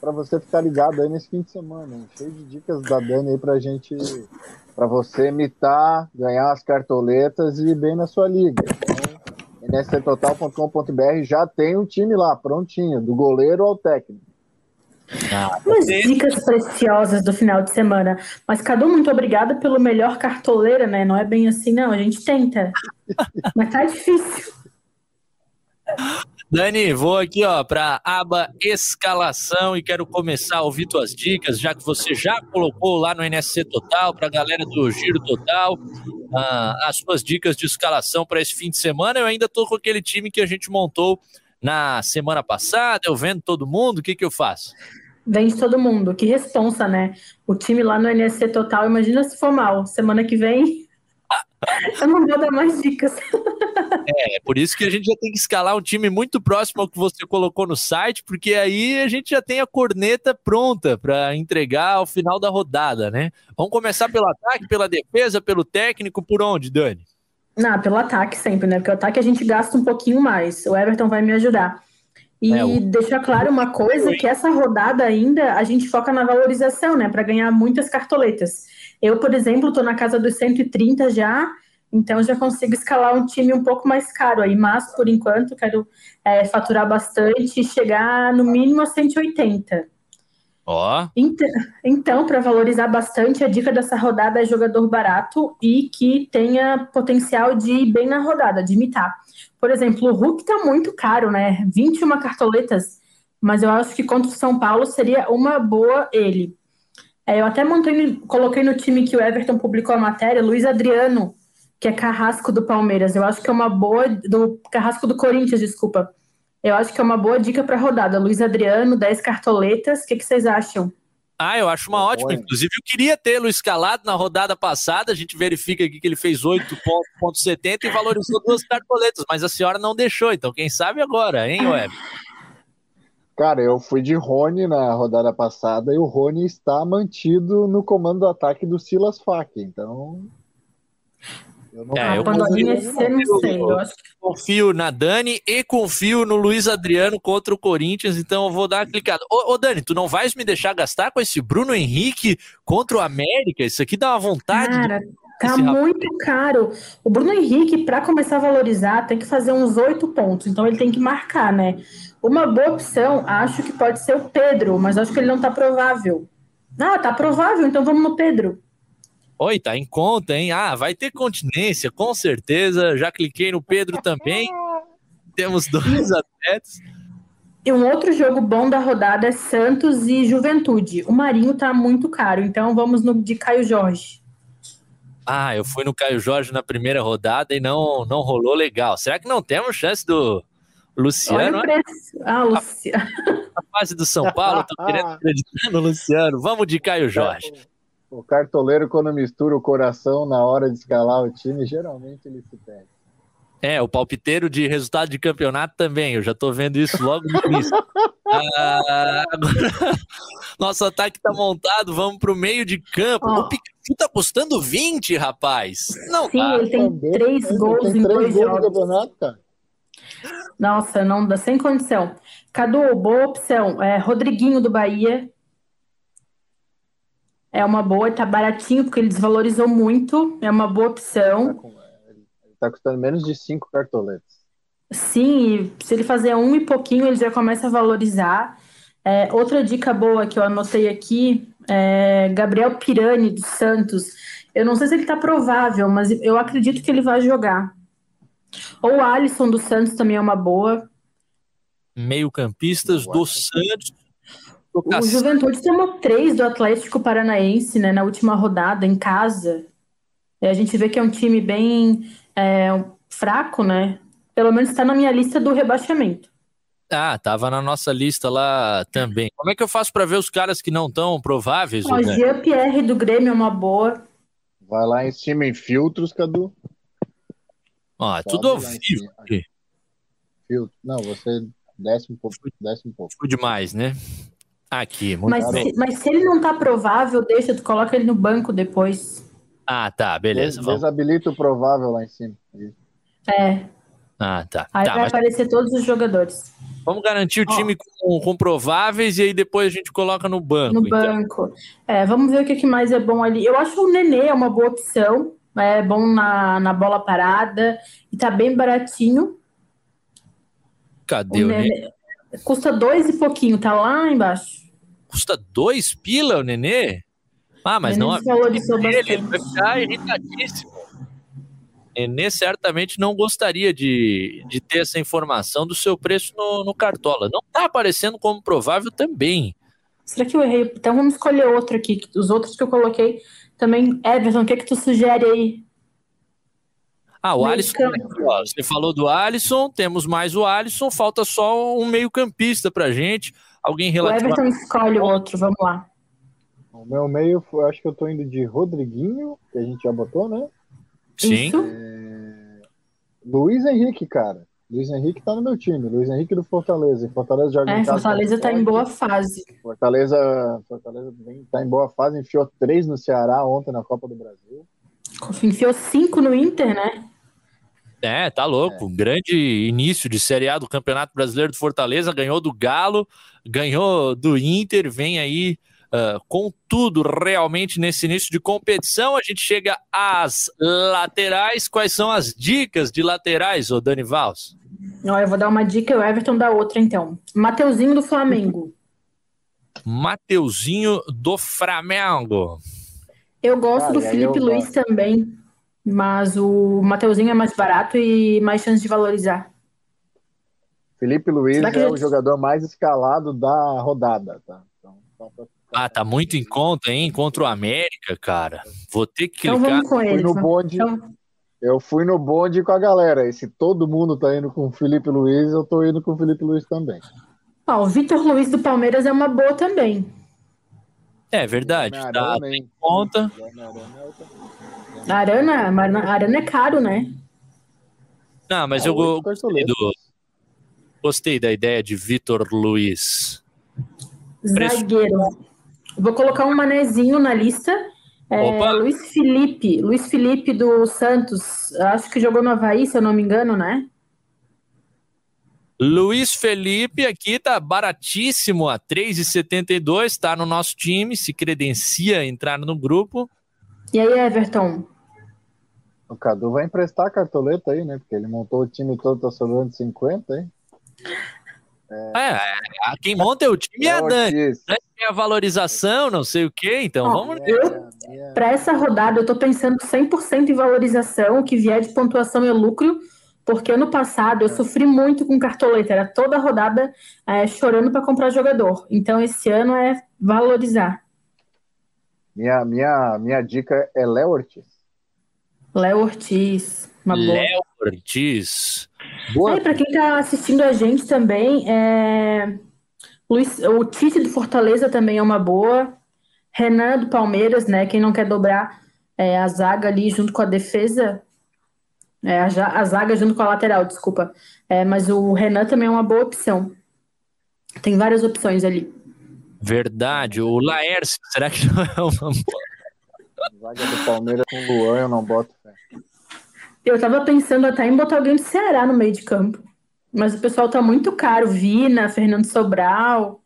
para você ficar ligado aí nesse fim de semana. Hein? Cheio de dicas da Dani aí pra gente, para você imitar, ganhar as cartoletas e ir bem na sua liga. Então, nsctotal.com.br já tem um time lá, prontinho, do goleiro ao técnico. Ah, Umas dicas preciosas do final de semana. Mas, Cadu, muito obrigada pelo melhor cartoleira, né? Não é bem assim, não. A gente tenta. Mas tá difícil. Dani, vou aqui ó para aba escalação e quero começar a ouvir tuas dicas, já que você já colocou lá no NSC Total para a galera do Giro Total ah, as suas dicas de escalação para esse fim de semana. Eu ainda estou com aquele time que a gente montou na semana passada. Eu vendo todo mundo. O que que eu faço? Vende todo mundo. Que responsa, né? O time lá no NSC Total. Imagina se for mal. Semana que vem eu não vou dar mais dicas. É, por isso que a gente já tem que escalar um time muito próximo ao que você colocou no site, porque aí a gente já tem a corneta pronta para entregar ao final da rodada, né? Vamos começar pelo ataque, pela defesa, pelo técnico, por onde, Dani? Não, pelo ataque sempre, né? Porque o ataque a gente gasta um pouquinho mais. O Everton vai me ajudar. E é, o... deixar claro uma coisa, que essa rodada ainda a gente foca na valorização, né? Para ganhar muitas cartoletas. Eu, por exemplo, estou na casa dos 130 já, então já consigo escalar um time um pouco mais caro aí, mas por enquanto quero é, faturar bastante e chegar no mínimo a 180. Ó. Oh. Então, então para valorizar bastante, a dica dessa rodada é jogador barato e que tenha potencial de ir bem na rodada, de imitar. Por exemplo, o Hulk tá muito caro, né? 21 cartoletas, mas eu acho que contra o São Paulo seria uma boa ele. É, eu até montei, coloquei no time que o Everton publicou a matéria, Luiz Adriano, que é carrasco do Palmeiras. Eu acho que é uma boa. Do carrasco do Corinthians, desculpa. Eu acho que é uma boa dica para a rodada. Luiz Adriano, 10 cartoletas. O que, que vocês acham? Ah, eu acho uma ótima. Inclusive, eu queria tê-lo escalado na rodada passada. A gente verifica aqui que ele fez 8,70 e valorizou duas cartoletas, mas a senhora não deixou. Então, quem sabe agora, hein, Web? Cara, eu fui de Rony na rodada passada e o Rony está mantido no comando do ataque do Silas Fac, então. É, eu confio, não. Eu que confio na Dani e confio no Luiz Adriano contra o Corinthians, então eu vou dar uma clicada. Ô, ô, Dani, tu não vais me deixar gastar com esse Bruno Henrique contra o América? Isso aqui dá uma vontade. Cara, de... tá esse rapaz. muito caro. O Bruno Henrique, para começar a valorizar, tem que fazer uns oito pontos. Então ele tem que marcar, né? Uma boa opção, acho que pode ser o Pedro, mas acho que ele não tá provável. Ah, tá provável, então vamos no Pedro. Oi, tá em conta, hein? Ah, vai ter continência, com certeza. Já cliquei no Pedro também. Temos dois atletas. E um outro jogo bom da rodada é Santos e Juventude. O Marinho tá muito caro, então vamos no de Caio Jorge. Ah, eu fui no Caio Jorge na primeira rodada e não, não rolou legal. Será que não temos chance do Luciano? Olha o preço. Ah, Luciano. A fase do São Paulo, tô querendo acreditar no Luciano. Vamos de Caio Jorge. O cartoleiro, quando mistura o coração na hora de escalar o time, geralmente ele se perde. É, o palpiteiro de resultado de campeonato também. Eu já tô vendo isso logo no início. Ah, agora, nosso ataque tá montado, vamos pro meio de campo. O Pikachu tá custando 20, rapaz. Não Sim, tá. ele tem três Ele gols tem em três dois gols jogos. campeonato, cara. Nossa, não dá sem condição. Cadu, boa opção. É, Rodriguinho do Bahia. É uma boa, tá baratinho, porque ele desvalorizou muito. É uma boa opção. Ele tá custando menos de cinco cartoletes. Sim, se ele fazer um e pouquinho, ele já começa a valorizar. É, outra dica boa que eu anotei aqui é Gabriel Pirani do Santos. Eu não sei se ele tá provável, mas eu acredito que ele vai jogar. Ou o Alisson do Santos também é uma boa. Meio-campistas do Santos. O Cass- Juventude tomou três do Atlético Paranaense, né, na última rodada, em casa. E a gente vê que é um time bem é, fraco, né? Pelo menos está na minha lista do rebaixamento. Ah, tava na nossa lista lá também. Como é que eu faço pra ver os caras que não estão prováveis? Dani? Jean-Pierre do Grêmio é uma boa. Vai lá em cima em filtros, Cadu. Ó, é Sobe tudo ao vivo. Filtro. Não, você desce um pouco. Desce um pouco. Demais, né? Aqui, muito Mas bem. se, mas se ele não tá provável, deixa, tu coloca ele no banco depois. Ah, tá, beleza. Des-. Desabilita o provável lá em cima. É, Ah, tá. aí Tá, vai mas aparecer todos os jogadores vamos garantir o time com, com prováveis e aí depois a gente coloca no banco. no então. banco. É, vamos ver o que, mais é bom ali. Eu acho que o Nenê é uma boa opção. É bom na, na bola parada e tá bem baratinho. Cadê O o Nenê? Custa dois e pouquinho, tá lá embaixo. Custa dois pila o Nenê? Ah, mas Nenê não desvalorizou ele, vai ficar irritadíssimo. Nenê certamente não gostaria de, de ter essa informação do seu preço no, no Cartola. Não tá aparecendo como provável também. Será que eu errei? Então vamos escolher outro aqui. Os outros que eu coloquei também. Everton, o que que tu sugere aí? Ah, o Meio Alisson. Você falou do Alisson, temos mais o Alisson, falta só um meio-campista pra gente. Alguém O relativamente. Everton escolhe o outro, vamos lá. O meu meio, acho que eu tô indo de Rodriguinho, que a gente já botou, né? Sim. Isso. Luiz Henrique, cara. Luiz Henrique tá no meu time. Luiz Henrique do Fortaleza. Fortaleza joga É, em casa. Fortaleza tá em boa fase. Fortaleza, Fortaleza vem, tá em boa fase. Enfiou três no Ceará ontem na Copa do Brasil. Enfiou cinco no Inter, né? É, tá louco. Grande início de Série A do Campeonato Brasileiro do Fortaleza. Ganhou do Galo, ganhou do Inter. Vem aí ah, com tudo realmente nesse início de competição. A gente chega às laterais. Quais são as dicas de laterais, ô Dani Valls? Eu vou dar uma dica e o Everton dá outra, então. Mateuzinho do Flamengo. Mateuzinho do Flamengo. Eu gosto Cara, do e Felipe Luiz gosto. também, mas o Mateuzinho é mais barato e mais chance de valorizar. Felipe Luiz é já- o jogador mais escalado da rodada, tá? Então, só pra- Ah, tá muito em conta, hein? Contra o América, cara. Vou ter que Então clicar. vamos com fui ele. no vamos- bonde. Então, Eu fui no bonde com a galera. E se todo mundo tá indo com o Felipe Luiz, eu tô indo com o Felipe Luiz também. ó, o Vitor Luiz do Palmeiras é uma boa também. É verdade. Tá hein? em conta. É Arana, Arana é caro, né? Não, mas É, eu go- gostei, do- gostei da ideia de Vitor Luiz. Preço. Vou colocar um manezinho na lista É, Opa. Luiz Felipe, Luiz Felipe do Santos, acho que jogou no Havaí, se eu não me engano, né? Luiz Felipe aqui tá baratíssimo a 3,72, tá no nosso time, se credencia a entrar no grupo. E aí, Everton? O Cadu vai emprestar a cartoleta aí, né? Porque ele montou o time todo, tá sobrando 50, hein? É, é, quem monta é o time e a Léo Dani. A valorização, não sei o quê, então Ó, vamos. eu, para essa rodada, eu tô pensando 100% em valorização, o que vier de pontuação é lucro, porque ano passado eu sofri muito com cartoleta, era toda rodada é, chorando para comprar jogador. Então esse ano é valorizar. Minha, minha, minha dica é Léo Ortiz. Léo Ortiz, uma boa. Léo Ortiz. Aí, para quem tá assistindo a gente também, é... Luiz, o Tite do Fortaleza também é uma boa. Renan do Palmeiras, né? Quem não quer dobrar é, a zaga ali junto com a defesa, é, a, a zaga junto com a lateral, desculpa. É, mas o Renan também é uma boa opção. Tem várias opções ali. Verdade, o Laércio, será que não é uma boa? Zaga do Palmeiras com o Luan, eu não boto fé. Eu tava pensando até em botar alguém do Ceará no meio de campo. Mas o pessoal tá muito caro. Vina, Fernando Sobral.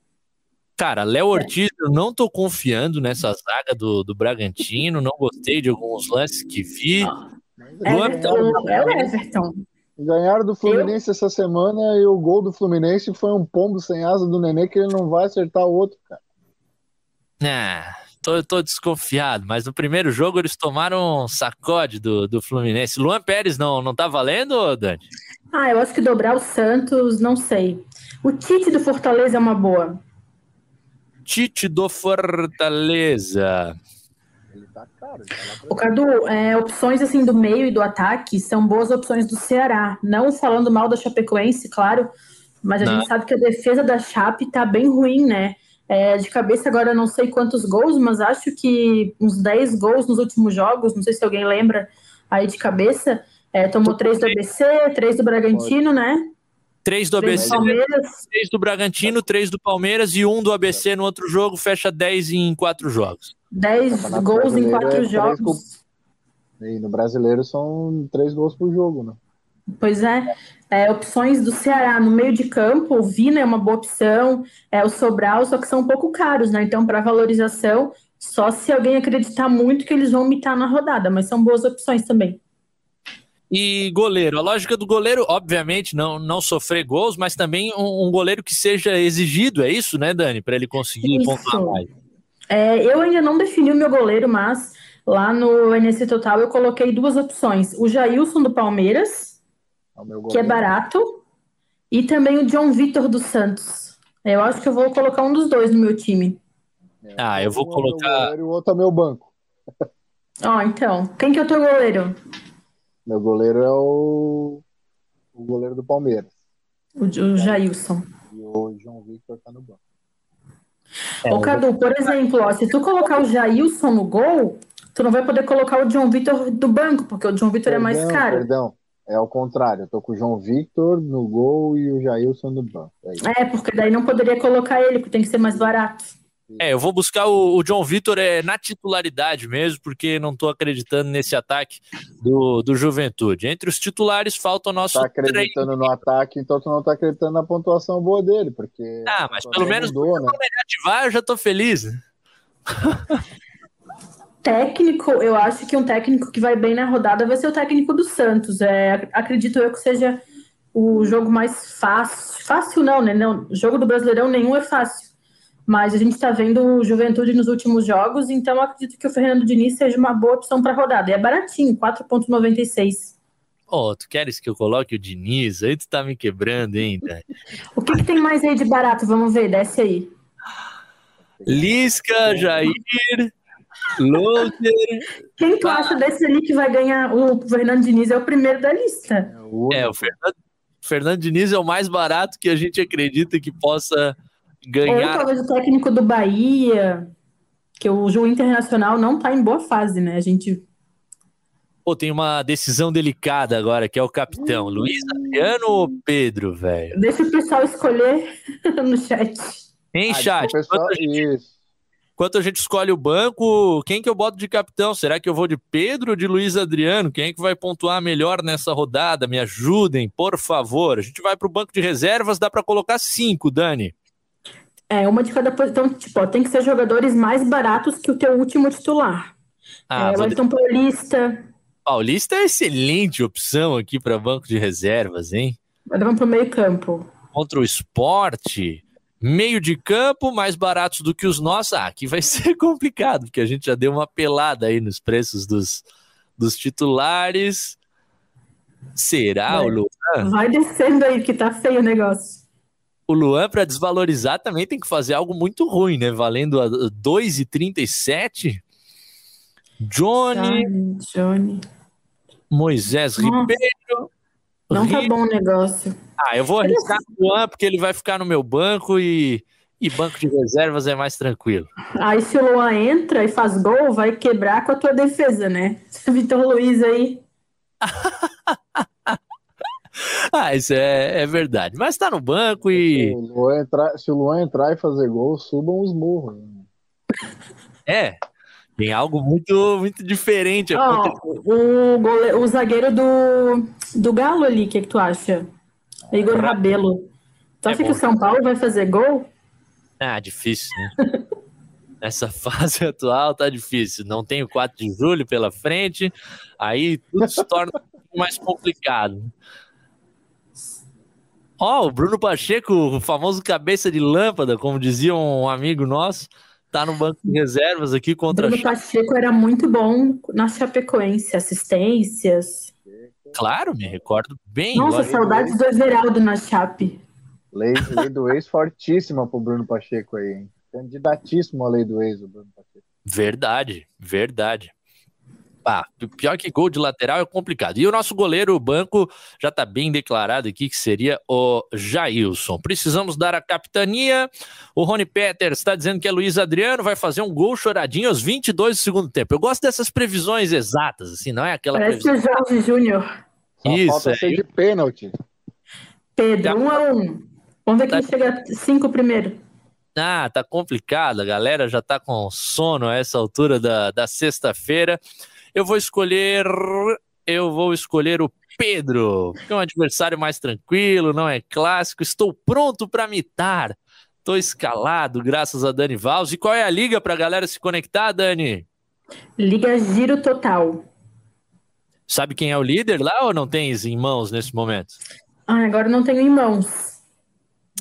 Cara, Léo Ortiz, eu não tô confiando nessa zaga do, do Bragantino, não gostei de alguns lances que vi. Luan Everton, é o Everton. Ganharam do Fluminense essa semana e o gol do Fluminense foi um pombo sem asa do Nenê que ele não vai acertar o outro, cara. Ah, tô, tô desconfiado, mas no primeiro jogo eles tomaram um sacode do, do Fluminense. Luan Pérez não, não tá valendo, Dani? Ah, eu acho que dobrar o Santos, não sei. O Tite do Fortaleza é uma boa. Tite do Fortaleza. O Cadu, é, opções assim do meio e do ataque são boas opções do Ceará. Não falando mal da Chapecoense, claro, mas a Não. gente sabe que a defesa da Chape tá bem ruim, né? É, de cabeça agora não sei quantos gols, mas acho que uns 10 gols nos últimos jogos, não sei se alguém lembra aí de cabeça. É, tomou três do ABC, três do Bragantino, né? Três do Três do ABC, Palmeiras. três do Bragantino, três do Palmeiras e um do ABC no outro jogo, fecha 10 em quatro jogos. 10 Campeonato gols em quatro é jogos. E no brasileiro são três gols por jogo, né? Pois é, é, opções do Ceará no meio de campo, o Vina é uma boa opção, é o Sobral, só que são um pouco caros, né? Então, para valorização, só se alguém acreditar muito que eles vão mitar na rodada, mas são boas opções também. E goleiro, a lógica do goleiro, obviamente, não, não sofrer gols, mas também um, um goleiro que seja exigido, é isso, né, Dani? Para ele conseguir Isso. pontuar mais. É, eu ainda não defini o meu goleiro, mas lá no NC Total eu coloquei duas opções: o Jailson do Palmeiras, que é barato, e também o John Vitor do Santos. Eu acho que eu vou colocar um dos dois no meu time. Ah, eu vou Um é meu colocar. goleiro e o outro é meu banco. Ó, então, quem que é o teu goleiro? Meu goleiro é o, o goleiro do Palmeiras. O, o Jailson. E o João Victor tá no banco. Ô, Cadu, por exemplo, ó, se tu colocar o Jailson no gol, tu não vai poder colocar o John Vitor do banco, porque o John Vitor é mais caro. Perdão, é ao contrário. Eu tô com o João Victor no gol e o Jailson no banco. É. É, porque daí não poderia colocar ele, porque tem que ser mais barato. É, eu vou buscar o, o John Vitor é, na titularidade mesmo, porque não tô acreditando nesse ataque do, do Juventude. Entre os titulares falta o nosso Tá treino. acreditando no ataque, então tu não tá acreditando na pontuação boa dele, porque. Ah, mas pelo menos mudou, né? negativar eu já tô feliz. Técnico, eu acho que um técnico que vai bem na rodada vai ser o técnico do Santos. É, ac- acredito eu que seja o jogo mais fácil. Fácil não, né? Não, jogo do Brasileirão nenhum é fácil. Mas a gente tá vendo o Juventude nos últimos jogos, então eu acredito que o Fernando Diniz seja uma boa opção para rodada. E é baratinho, 4,96. Ô, tu queres que eu coloque o Diniz? Aí tu tá me quebrando, hein, Dani? O que, que tem mais aí de barato? Vamos ver, desce aí. Lisca, Jair, Lothar. Quem tu acha desse ali que vai ganhar? O Fernando Diniz é o primeiro da lista. É, o Fernando, Fernando Diniz é o mais barato que a gente acredita que possa Ou ganhar. talvez o técnico do Bahia, que o Ju Internacional não tá em boa fase, né? A gente. Pô, tem uma decisão delicada agora, que é o capitão. Luiz Adriano ou Pedro, velho? Deixa o pessoal escolher no chat. Em Ah, chat, o pessoal- gente, Isso. Enquanto a gente escolhe o banco, quem que eu boto de capitão? Será que eu vou de Pedro ou de Luiz Adriano? Quem é que vai pontuar melhor nessa rodada? Me ajudem, por favor. A gente vai para o banco de reservas, dá para colocar cinco, Dani. É, uma de cada posição, tipo, ó, tem que ser jogadores mais baratos que o teu último titular. Ah, é, Wellington Paulista, Paulista é excelente opção aqui para banco de reservas, hein? vamos pro meio campo. Contra o esporte, meio de campo, mais baratos do que os nossos. Ah, aqui vai ser complicado, porque a gente já deu uma pelada aí nos preços dos, dos titulares. Será Vai. o Luan? Vai descendo aí, que tá feio o negócio. O Luan, para desvalorizar, também tem que fazer algo muito ruim, né? Valendo a 2,37. Johnny, Johnny, Johnny. Moisés Nossa. Ribeiro. Não tá bom o negócio. Ah, eu vou arriscar o Luan, porque ele vai ficar no meu banco e, e banco de reservas é mais tranquilo. Aí se o Luan entra e faz gol, vai quebrar com a tua defesa, né? Vitor Luiz aí. Ah, isso é, é verdade. Mas tá no banco e. Se o Luan entrar, se o Luan entrar e fazer gol, subam os morros. É. Tem algo muito, muito diferente acontecendo. o, o zagueiro do, do Galo ali, o que, que tu acha? Igor Rabelo. Tu É acha bom. que o São Paulo vai fazer gol? Ah, difícil, né? Nessa fase atual tá difícil. Não tem o 4 de julho pela frente, aí tudo se torna mais complicado. Ó, o Bruno Pacheco, o famoso cabeça de lâmpada, como dizia um amigo nosso, tá no banco de reservas aqui contra a Bruno Chape. Pacheco era muito bom na Chapecoense, assistências. Claro, me recordo bem. Nossa, saudades do Everaldo na Chape. Lei, lei do ex fortíssima pro Bruno Pacheco aí, hein? Candidatíssimo a lei do ex, o Bruno Pacheco. Verdade, verdade. Ah, pior que gol de lateral é complicado. E o nosso goleiro, o banco, já tá bem declarado aqui que seria o Jailson. Precisamos dar a capitania. O Rony Peters está dizendo que é Luiz Adriano, vai fazer um gol choradinho aos 22 do segundo tempo. Eu gosto dessas previsões exatas, assim, não é aquela Parece previsão. o Jorge Júnior. Só Isso, falta é. de pênalti. Pedro, um a um. Vamos ver quem chega cinco primeiro. Ah, tá complicado. A galera já tá com sono a essa altura da, da sexta-feira. Eu vou escolher. Eu vou escolher o Pedro, que é um adversário mais tranquilo, não é clássico. Estou pronto para mitar. Estou escalado, graças a Dani Valls. E qual é a liga para a galera se conectar, Dani? Liga Giro Total. Sabe quem é o líder lá ou não tens em mãos nesse momento? Ah, agora não tenho em mãos.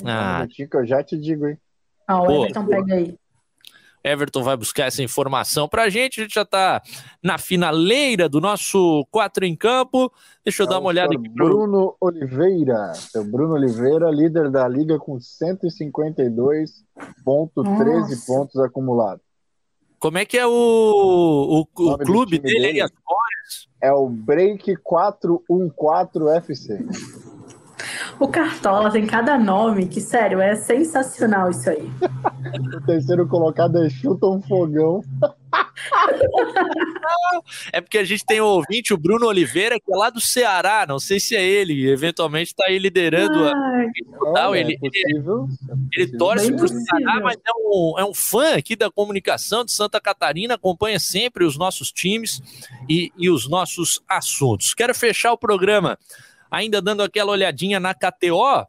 Ah, que eu já te digo, hein? Ah, o Everton pega aí. Everton vai buscar essa informação pra gente. A gente já tá na finaleira do nosso quatro em campo. Deixa eu dar uma olhada aqui pro. Bruno Oliveira. Seu Bruno Oliveira, líder da liga com 152,13 Nossa. pontos acumulados. Como é que é o, o, o do clube dele aí, dele? as cores? É o Break 414 FC. O Cartola tem cada nome que, sério, é sensacional isso aí. O terceiro colocado é Chuton Fogão. É porque a gente tem o ouvinte, o Bruno Oliveira, que é lá do Ceará. Não sei se é ele, eventualmente tá aí liderando a. Ai, Tal, É, ele, é possível. Ele torce pro possível. Ceará, mas é um, é um fã aqui da comunicação de Santa Catarina, acompanha sempre os nossos times e, e os nossos assuntos. Quero fechar o programa ainda dando aquela olhadinha na KTO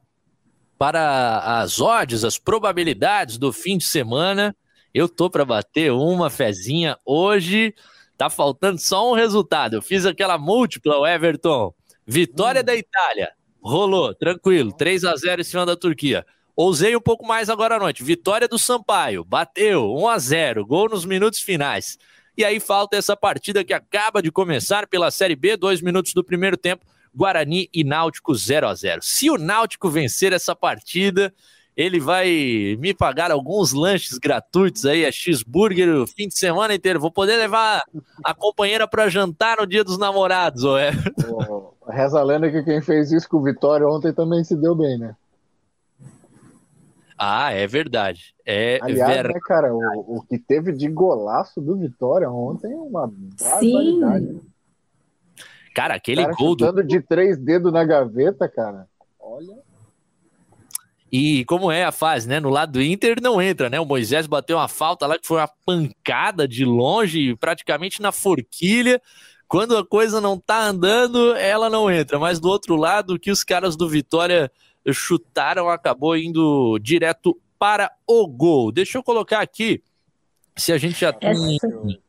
para as odds, as probabilidades do fim de semana. Eu tô para bater uma fezinha hoje. Tá faltando só um resultado. Eu fiz aquela múltipla, o Everton. Vitória da Itália. Rolou, tranquilo. 3 a 0 em cima da Turquia. Ousei um pouco mais agora à noite. Vitória do Sampaio. Bateu 1 a 0 Gol nos minutos finais. E aí falta essa partida que acaba de começar pela Série B, dois minutos do primeiro tempo. Guarani e Náutico 0 a 0 Se o Náutico vencer essa partida, ele vai me pagar alguns lanches gratuitos aí, a cheeseburger o fim de semana inteiro. Vou poder levar a companheira para jantar no dia dos namorados, ou é? Reza a lenda que quem fez isso com o Vitória ontem também se deu bem, né? Ah, é verdade. É Aliás, verdade. né, cara, o, o que teve de golaço do Vitória ontem é uma barbaridade. sim. Cara, aquele cara gol do chutando de três dedos na gaveta, cara. Olha. E como é a fase, né? No lado do Inter não entra, né? O Moisés bateu uma falta lá que foi uma pancada de longe, praticamente na forquilha. Quando a coisa não tá andando, ela não entra. Mas do outro lado, o que os caras do Vitória chutaram acabou indo direto para o gol. Deixa eu colocar aqui se a gente já tem. Essa,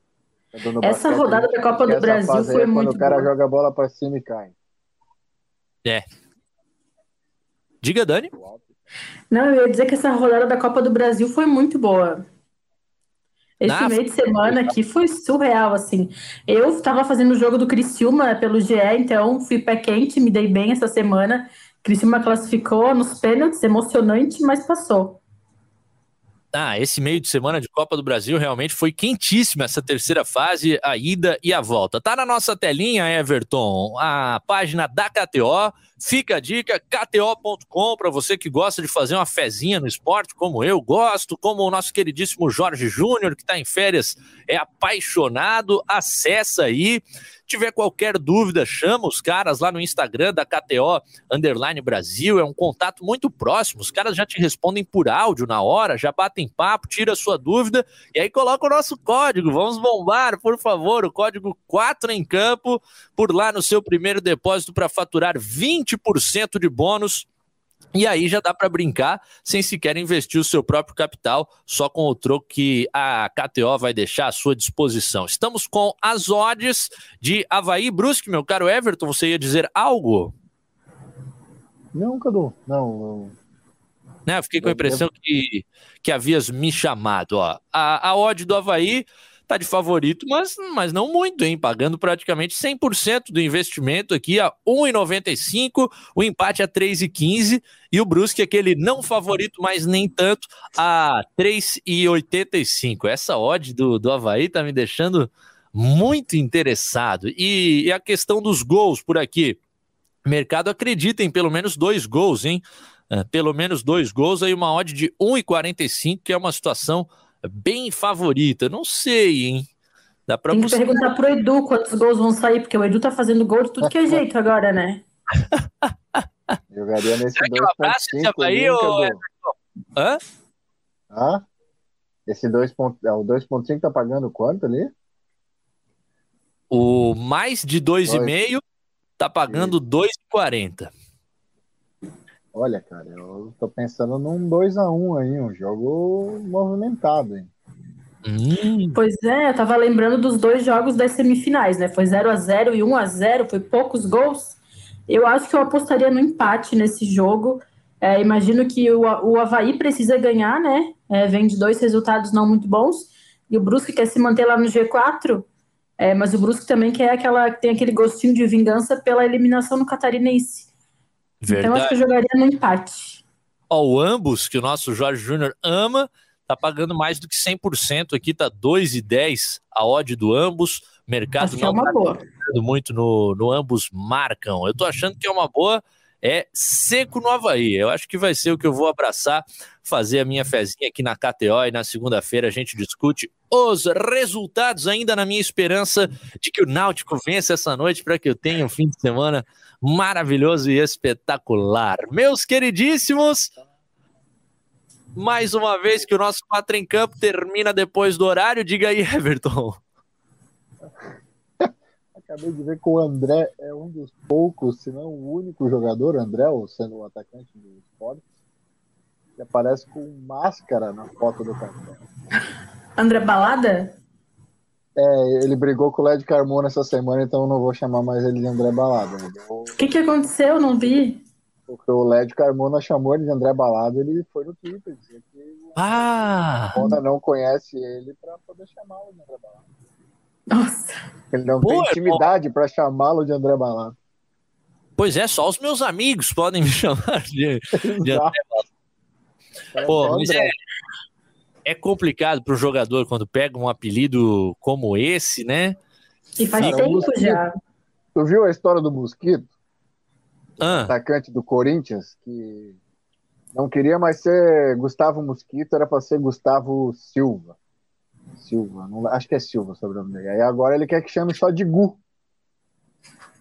essa rodada da Copa do Brasil foi é muito. Quando o cara boa. joga a bola para cima e cai. É. Diga, Dani. Não, eu ia dizer que essa rodada da Copa do Brasil foi muito boa. Esse Na- meio de semana aqui foi surreal, assim. Eu estava fazendo o jogo do Criciúma pelo GE, então fui pé quente, me dei bem essa semana. Criciúma classificou nos pênaltis, emocionante, mas passou. Ah, esse meio de semana de Copa do Brasil realmente foi quentíssima essa terceira fase, a ida e a volta. Tá na nossa telinha, Everton, a página da KTO. Fica a dica, kto.com, para você que gosta de fazer uma fezinha no esporte, como eu gosto, como o nosso queridíssimo Jorge Júnior, que está em férias, é apaixonado. Acessa aí. Tiver qualquer dúvida, chama os caras lá no Instagram da KTO Underline Brasil. É um contato muito próximo. Os caras já te respondem por áudio na hora, já batem papo, tira a sua dúvida e aí coloca o nosso código. Vamos bombar, por favor, o código 4 em campo por lá no seu primeiro depósito para faturar 20% de bônus. E aí já dá para brincar sem sequer investir o seu próprio capital, só com o troco que a KTO vai deixar à sua disposição. Estamos com as odds de Havaí Brusque, meu caro Everton, você ia dizer algo? Não, Cadu. Não. Né, eu fiquei com a impressão que, que havias me chamado. Ó. A, a odd do Havaí tá de favorito, mas, mas não muito, hein? Pagando praticamente 100% do investimento aqui a 1,95, o empate a 3,15 e o Brusque, aquele não favorito, mas nem tanto, a 3,85. Essa odd do, do Havaí tá me deixando muito interessado. E, e a questão dos gols por aqui. Mercado acredita em pelo menos dois gols, hein? É, pelo menos dois gols, aí uma odd de 1,45, que é uma situação bem favorita. Não sei, hein? Dá pra Tem que buscar. perguntar pro Edu quantos gols vão sair, porque o Edu tá fazendo gol de tudo que é jeito agora, né? Jogaria nesse Será que eu abraço esse 2.5 Havaí, ali, ô, Cadu. Everton? Hã? Hã? Esse 2. ponto- é, o 2.5 tá pagando quanto ali? O mais de 2,5 tá pagando 2,40. Olha, cara, eu tô pensando num 2x1 aí, um jogo movimentado, hein? Pois é, eu tava lembrando dos dois jogos das semifinais, né? Foi 0 a 0 e 1 a 0 foi poucos gols. Eu acho que eu apostaria no empate nesse jogo. É, imagino que o, o Havaí precisa ganhar, né? É, vem de dois resultados não muito bons. E o Brusque quer se manter lá no G4. É, mas o Brusque também quer aquela, tem aquele gostinho de vingança pela eliminação no Catarinense. Então acho que eu jogaria no empate. Ó, o ambos, que o nosso Jorge Júnior ama, tá pagando mais do que 100% aqui, tá 2,10 a odd do ambos. Mercado Acho é não uma tá boa. muito no, no ambos marcam. Eu tô achando que é uma boa, é seco no Havaí. Eu acho que vai ser o que eu vou abraçar, fazer a minha fezinha aqui na KTO e na segunda-feira a gente discute os resultados, ainda na minha esperança de que o Náutico vença essa noite para que eu tenha um fim de semana maravilhoso e espetacular. Meus queridíssimos, mais uma vez que o nosso 4 em campo termina depois do horário. Diga aí, Everton. Acabei de ver que o André é um dos poucos, se não o único jogador, André, sendo o atacante do esporte, que aparece com máscara na foto do cartão. André Balada? É, ele brigou com o Led Carmona essa semana, então eu não vou chamar mais ele de André Balada. O que, que aconteceu? Não vi. Porque o Led Carmona chamou ele de André Balada, ele foi no Twitter dizer que Ah! o Honda não conhece ele para poder chamá-lo de André Balada. Nossa. Ele não Pô, tem irmão. intimidade para chamá-lo de André Balada. Pois é, só os meus amigos podem me chamar de, de. André Balada. Pô, mas é, é complicado para o jogador quando pega um apelido como esse, né? E faz Cara, tempo já. Tu viu a história do Mosquito? Ah, atacante do Corinthians, que não queria mais ser Gustavo Mosquito, era para ser Gustavo Silva. Silva, não- acho que é Silva o sobrenome dele. Aí agora ele quer que chame só de Gu.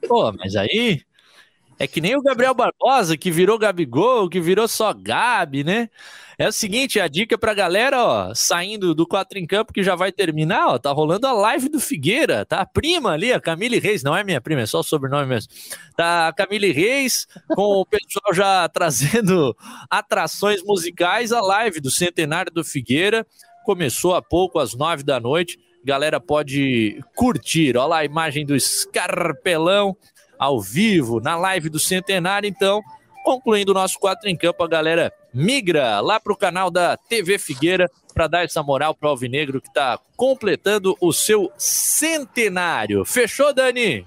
pô, mas aí É que nem o Gabriel Barbosa, que virou Gabigol, que virou só Gabi, né? É o seguinte, a dica pra galera, ó, saindo do 4 em campo, que já vai terminar, ó, tá rolando a live do Figueira, tá? A prima ali, a Camille Reis, não é minha prima, é só o sobrenome mesmo. Tá a Camille Reis, com o pessoal já trazendo atrações musicais, a live do centenário do Figueira. Começou há pouco, às 9 da noite. Galera pode curtir. Olha lá a imagem do Escarpelão ao vivo na live do centenário. Então, concluindo o nosso 4 em campo, a galera migra lá para o canal da TV Figueira para dar essa moral para o Alvinegro que está completando o seu centenário. Fechou, Dani?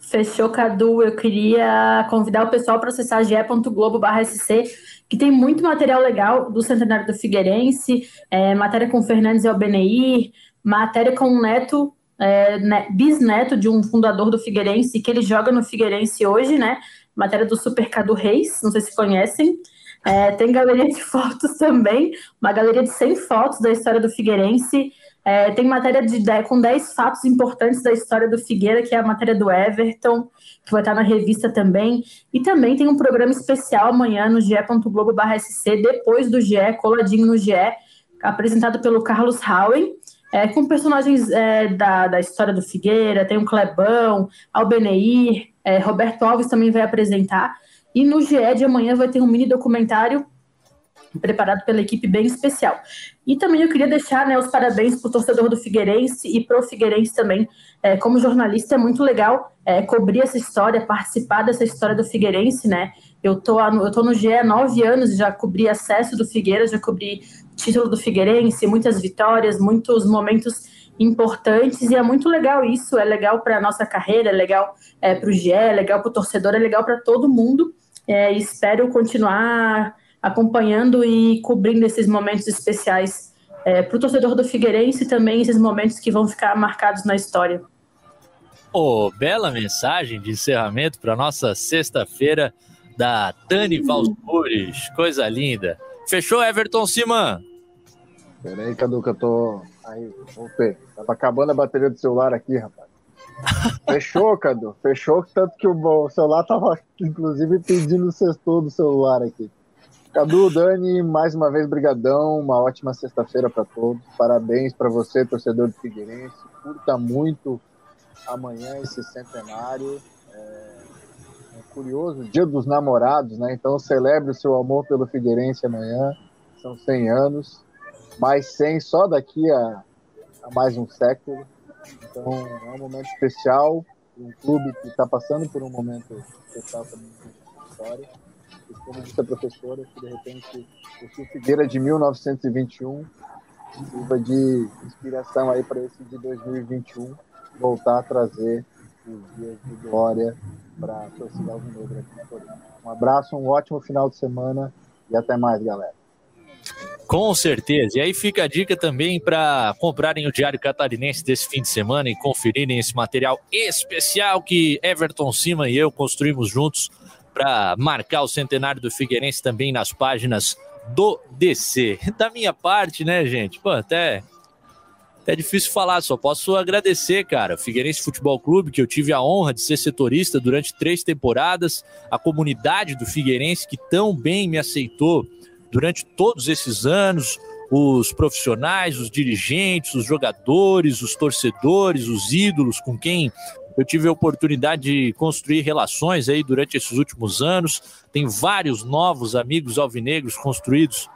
Fechou, Cadu. Eu queria convidar o pessoal para acessar ge.globo.sc, que tem muito material legal do centenário do Figueirense, é, matéria com Fernandes e Albeneir, matéria com o Neto, é, né, bisneto de um fundador do Figueirense, que ele joga no Figueirense hoje, né? Matéria do Super Cadu Reis, não sei se conhecem. É, tem galeria de fotos também, uma galeria de 100 fotos da história do Figueirense. É, tem matéria de, com 10 fatos importantes da história do Figueira, que é a matéria do Everton, que vai estar na revista também. E também tem um programa especial amanhã no ge.globo.sc, depois do GE, coladinho no GE, apresentado pelo Carlos Howen, é, com personagens é, da, da história do Figueira, tem o Clebão, Albeneir, é, Roberto Alves também vai apresentar. E no GE de amanhã vai ter um mini documentário preparado pela equipe bem especial. E também eu queria deixar né, os parabéns para o torcedor do Figueirense e para o Figueirense também. É, como jornalista é muito legal é, cobrir essa história, participar dessa história do Figueirense, né? Eu tô, eu tô no GE há nove anos, já cobri acesso do Figueira, já cobri título do Figueirense, muitas vitórias, muitos momentos importantes e é muito legal isso, é legal para a nossa carreira, é legal é, para o GE, é legal para o torcedor, é legal para todo mundo é, espero continuar acompanhando e cobrindo esses momentos especiais é, para o torcedor do Figueirense e também esses momentos que vão ficar marcados na história. Oh, bela mensagem de encerramento para nossa sexta-feira da Tani Valsmures, coisa linda. Fechou, Everton Siman? Peraí, Cadu, que eu tô. Aí, voltei. Tava acabando a bateria do celular aqui, rapaz. Fechou, Cadu. Fechou, tanto que o celular tava, inclusive, pedindo o sextor do celular aqui. Cadu, Dani, mais uma vez, brigadão. Uma ótima sexta-feira para todos. Parabéns para você, torcedor do Figueirense. Curta muito amanhã esse centenário. É, é curioso, dia dos namorados, né? Então celebre o seu amor pelo Figueirense amanhã. São 100 anos. Mais 100 só daqui a, a mais um século. Então é um momento especial, um clube que está passando por um momento especial também na história. E como disse a professora, que de repente o Sul Figueira de 1921 sirva de inspiração aí para esse de 2021 voltar a trazer os dias de glória para a torcida alvinegra aqui Um abraço, um ótimo final de semana e até mais, galera. Com certeza. E aí fica a dica também para comprarem o Diário Catarinense desse fim de semana e conferirem esse material especial que Everton Cima e eu construímos juntos para marcar o centenário do Figueirense também nas páginas do DC. Da minha parte, né, gente? Pô, até até difícil falar, só posso agradecer, cara. Figueirense Futebol Clube, que eu tive a honra de ser setorista durante três temporadas, a comunidade do Figueirense que tão bem me aceitou durante todos esses anos, os profissionais, os dirigentes, os jogadores, os torcedores, os ídolos com quem eu tive a oportunidade de construir relações aí durante esses últimos anos. Tem vários novos amigos alvinegros construídos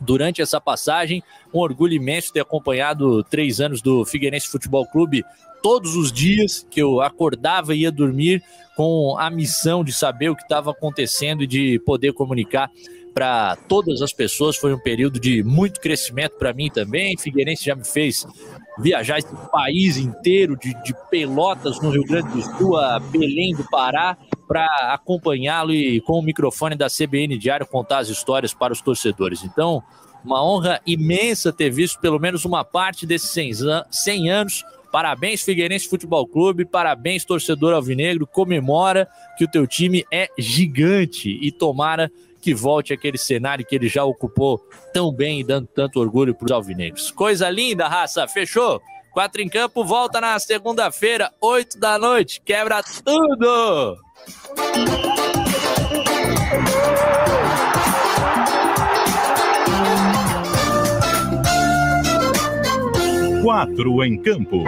durante essa passagem. Um orgulho imenso ter acompanhado três anos do Figueirense Futebol Clube todos os dias que eu acordava e ia dormir com a missão de saber o que estava acontecendo e de poder comunicar para todas as pessoas. Foi um período de muito crescimento para mim também. Figueirense já me fez viajar esse país inteiro, de, de Pelotas, no Rio Grande do Sul, a Belém do Pará, para acompanhá-lo e com o microfone da CBN Diário contar as histórias para os torcedores. Então, uma honra imensa ter visto pelo menos uma parte desses 100 anos. Parabéns, Figueirense Futebol Clube, parabéns, torcedor alvinegro. Comemora que o teu time é gigante e tomara que volte aquele cenário que ele já ocupou tão bem e dando tanto orgulho para os alvinegros. Coisa linda, raça. Fechou? Quatro em Campo volta na segunda-feira, oito da noite. Quebra tudo! Quatro em Campo.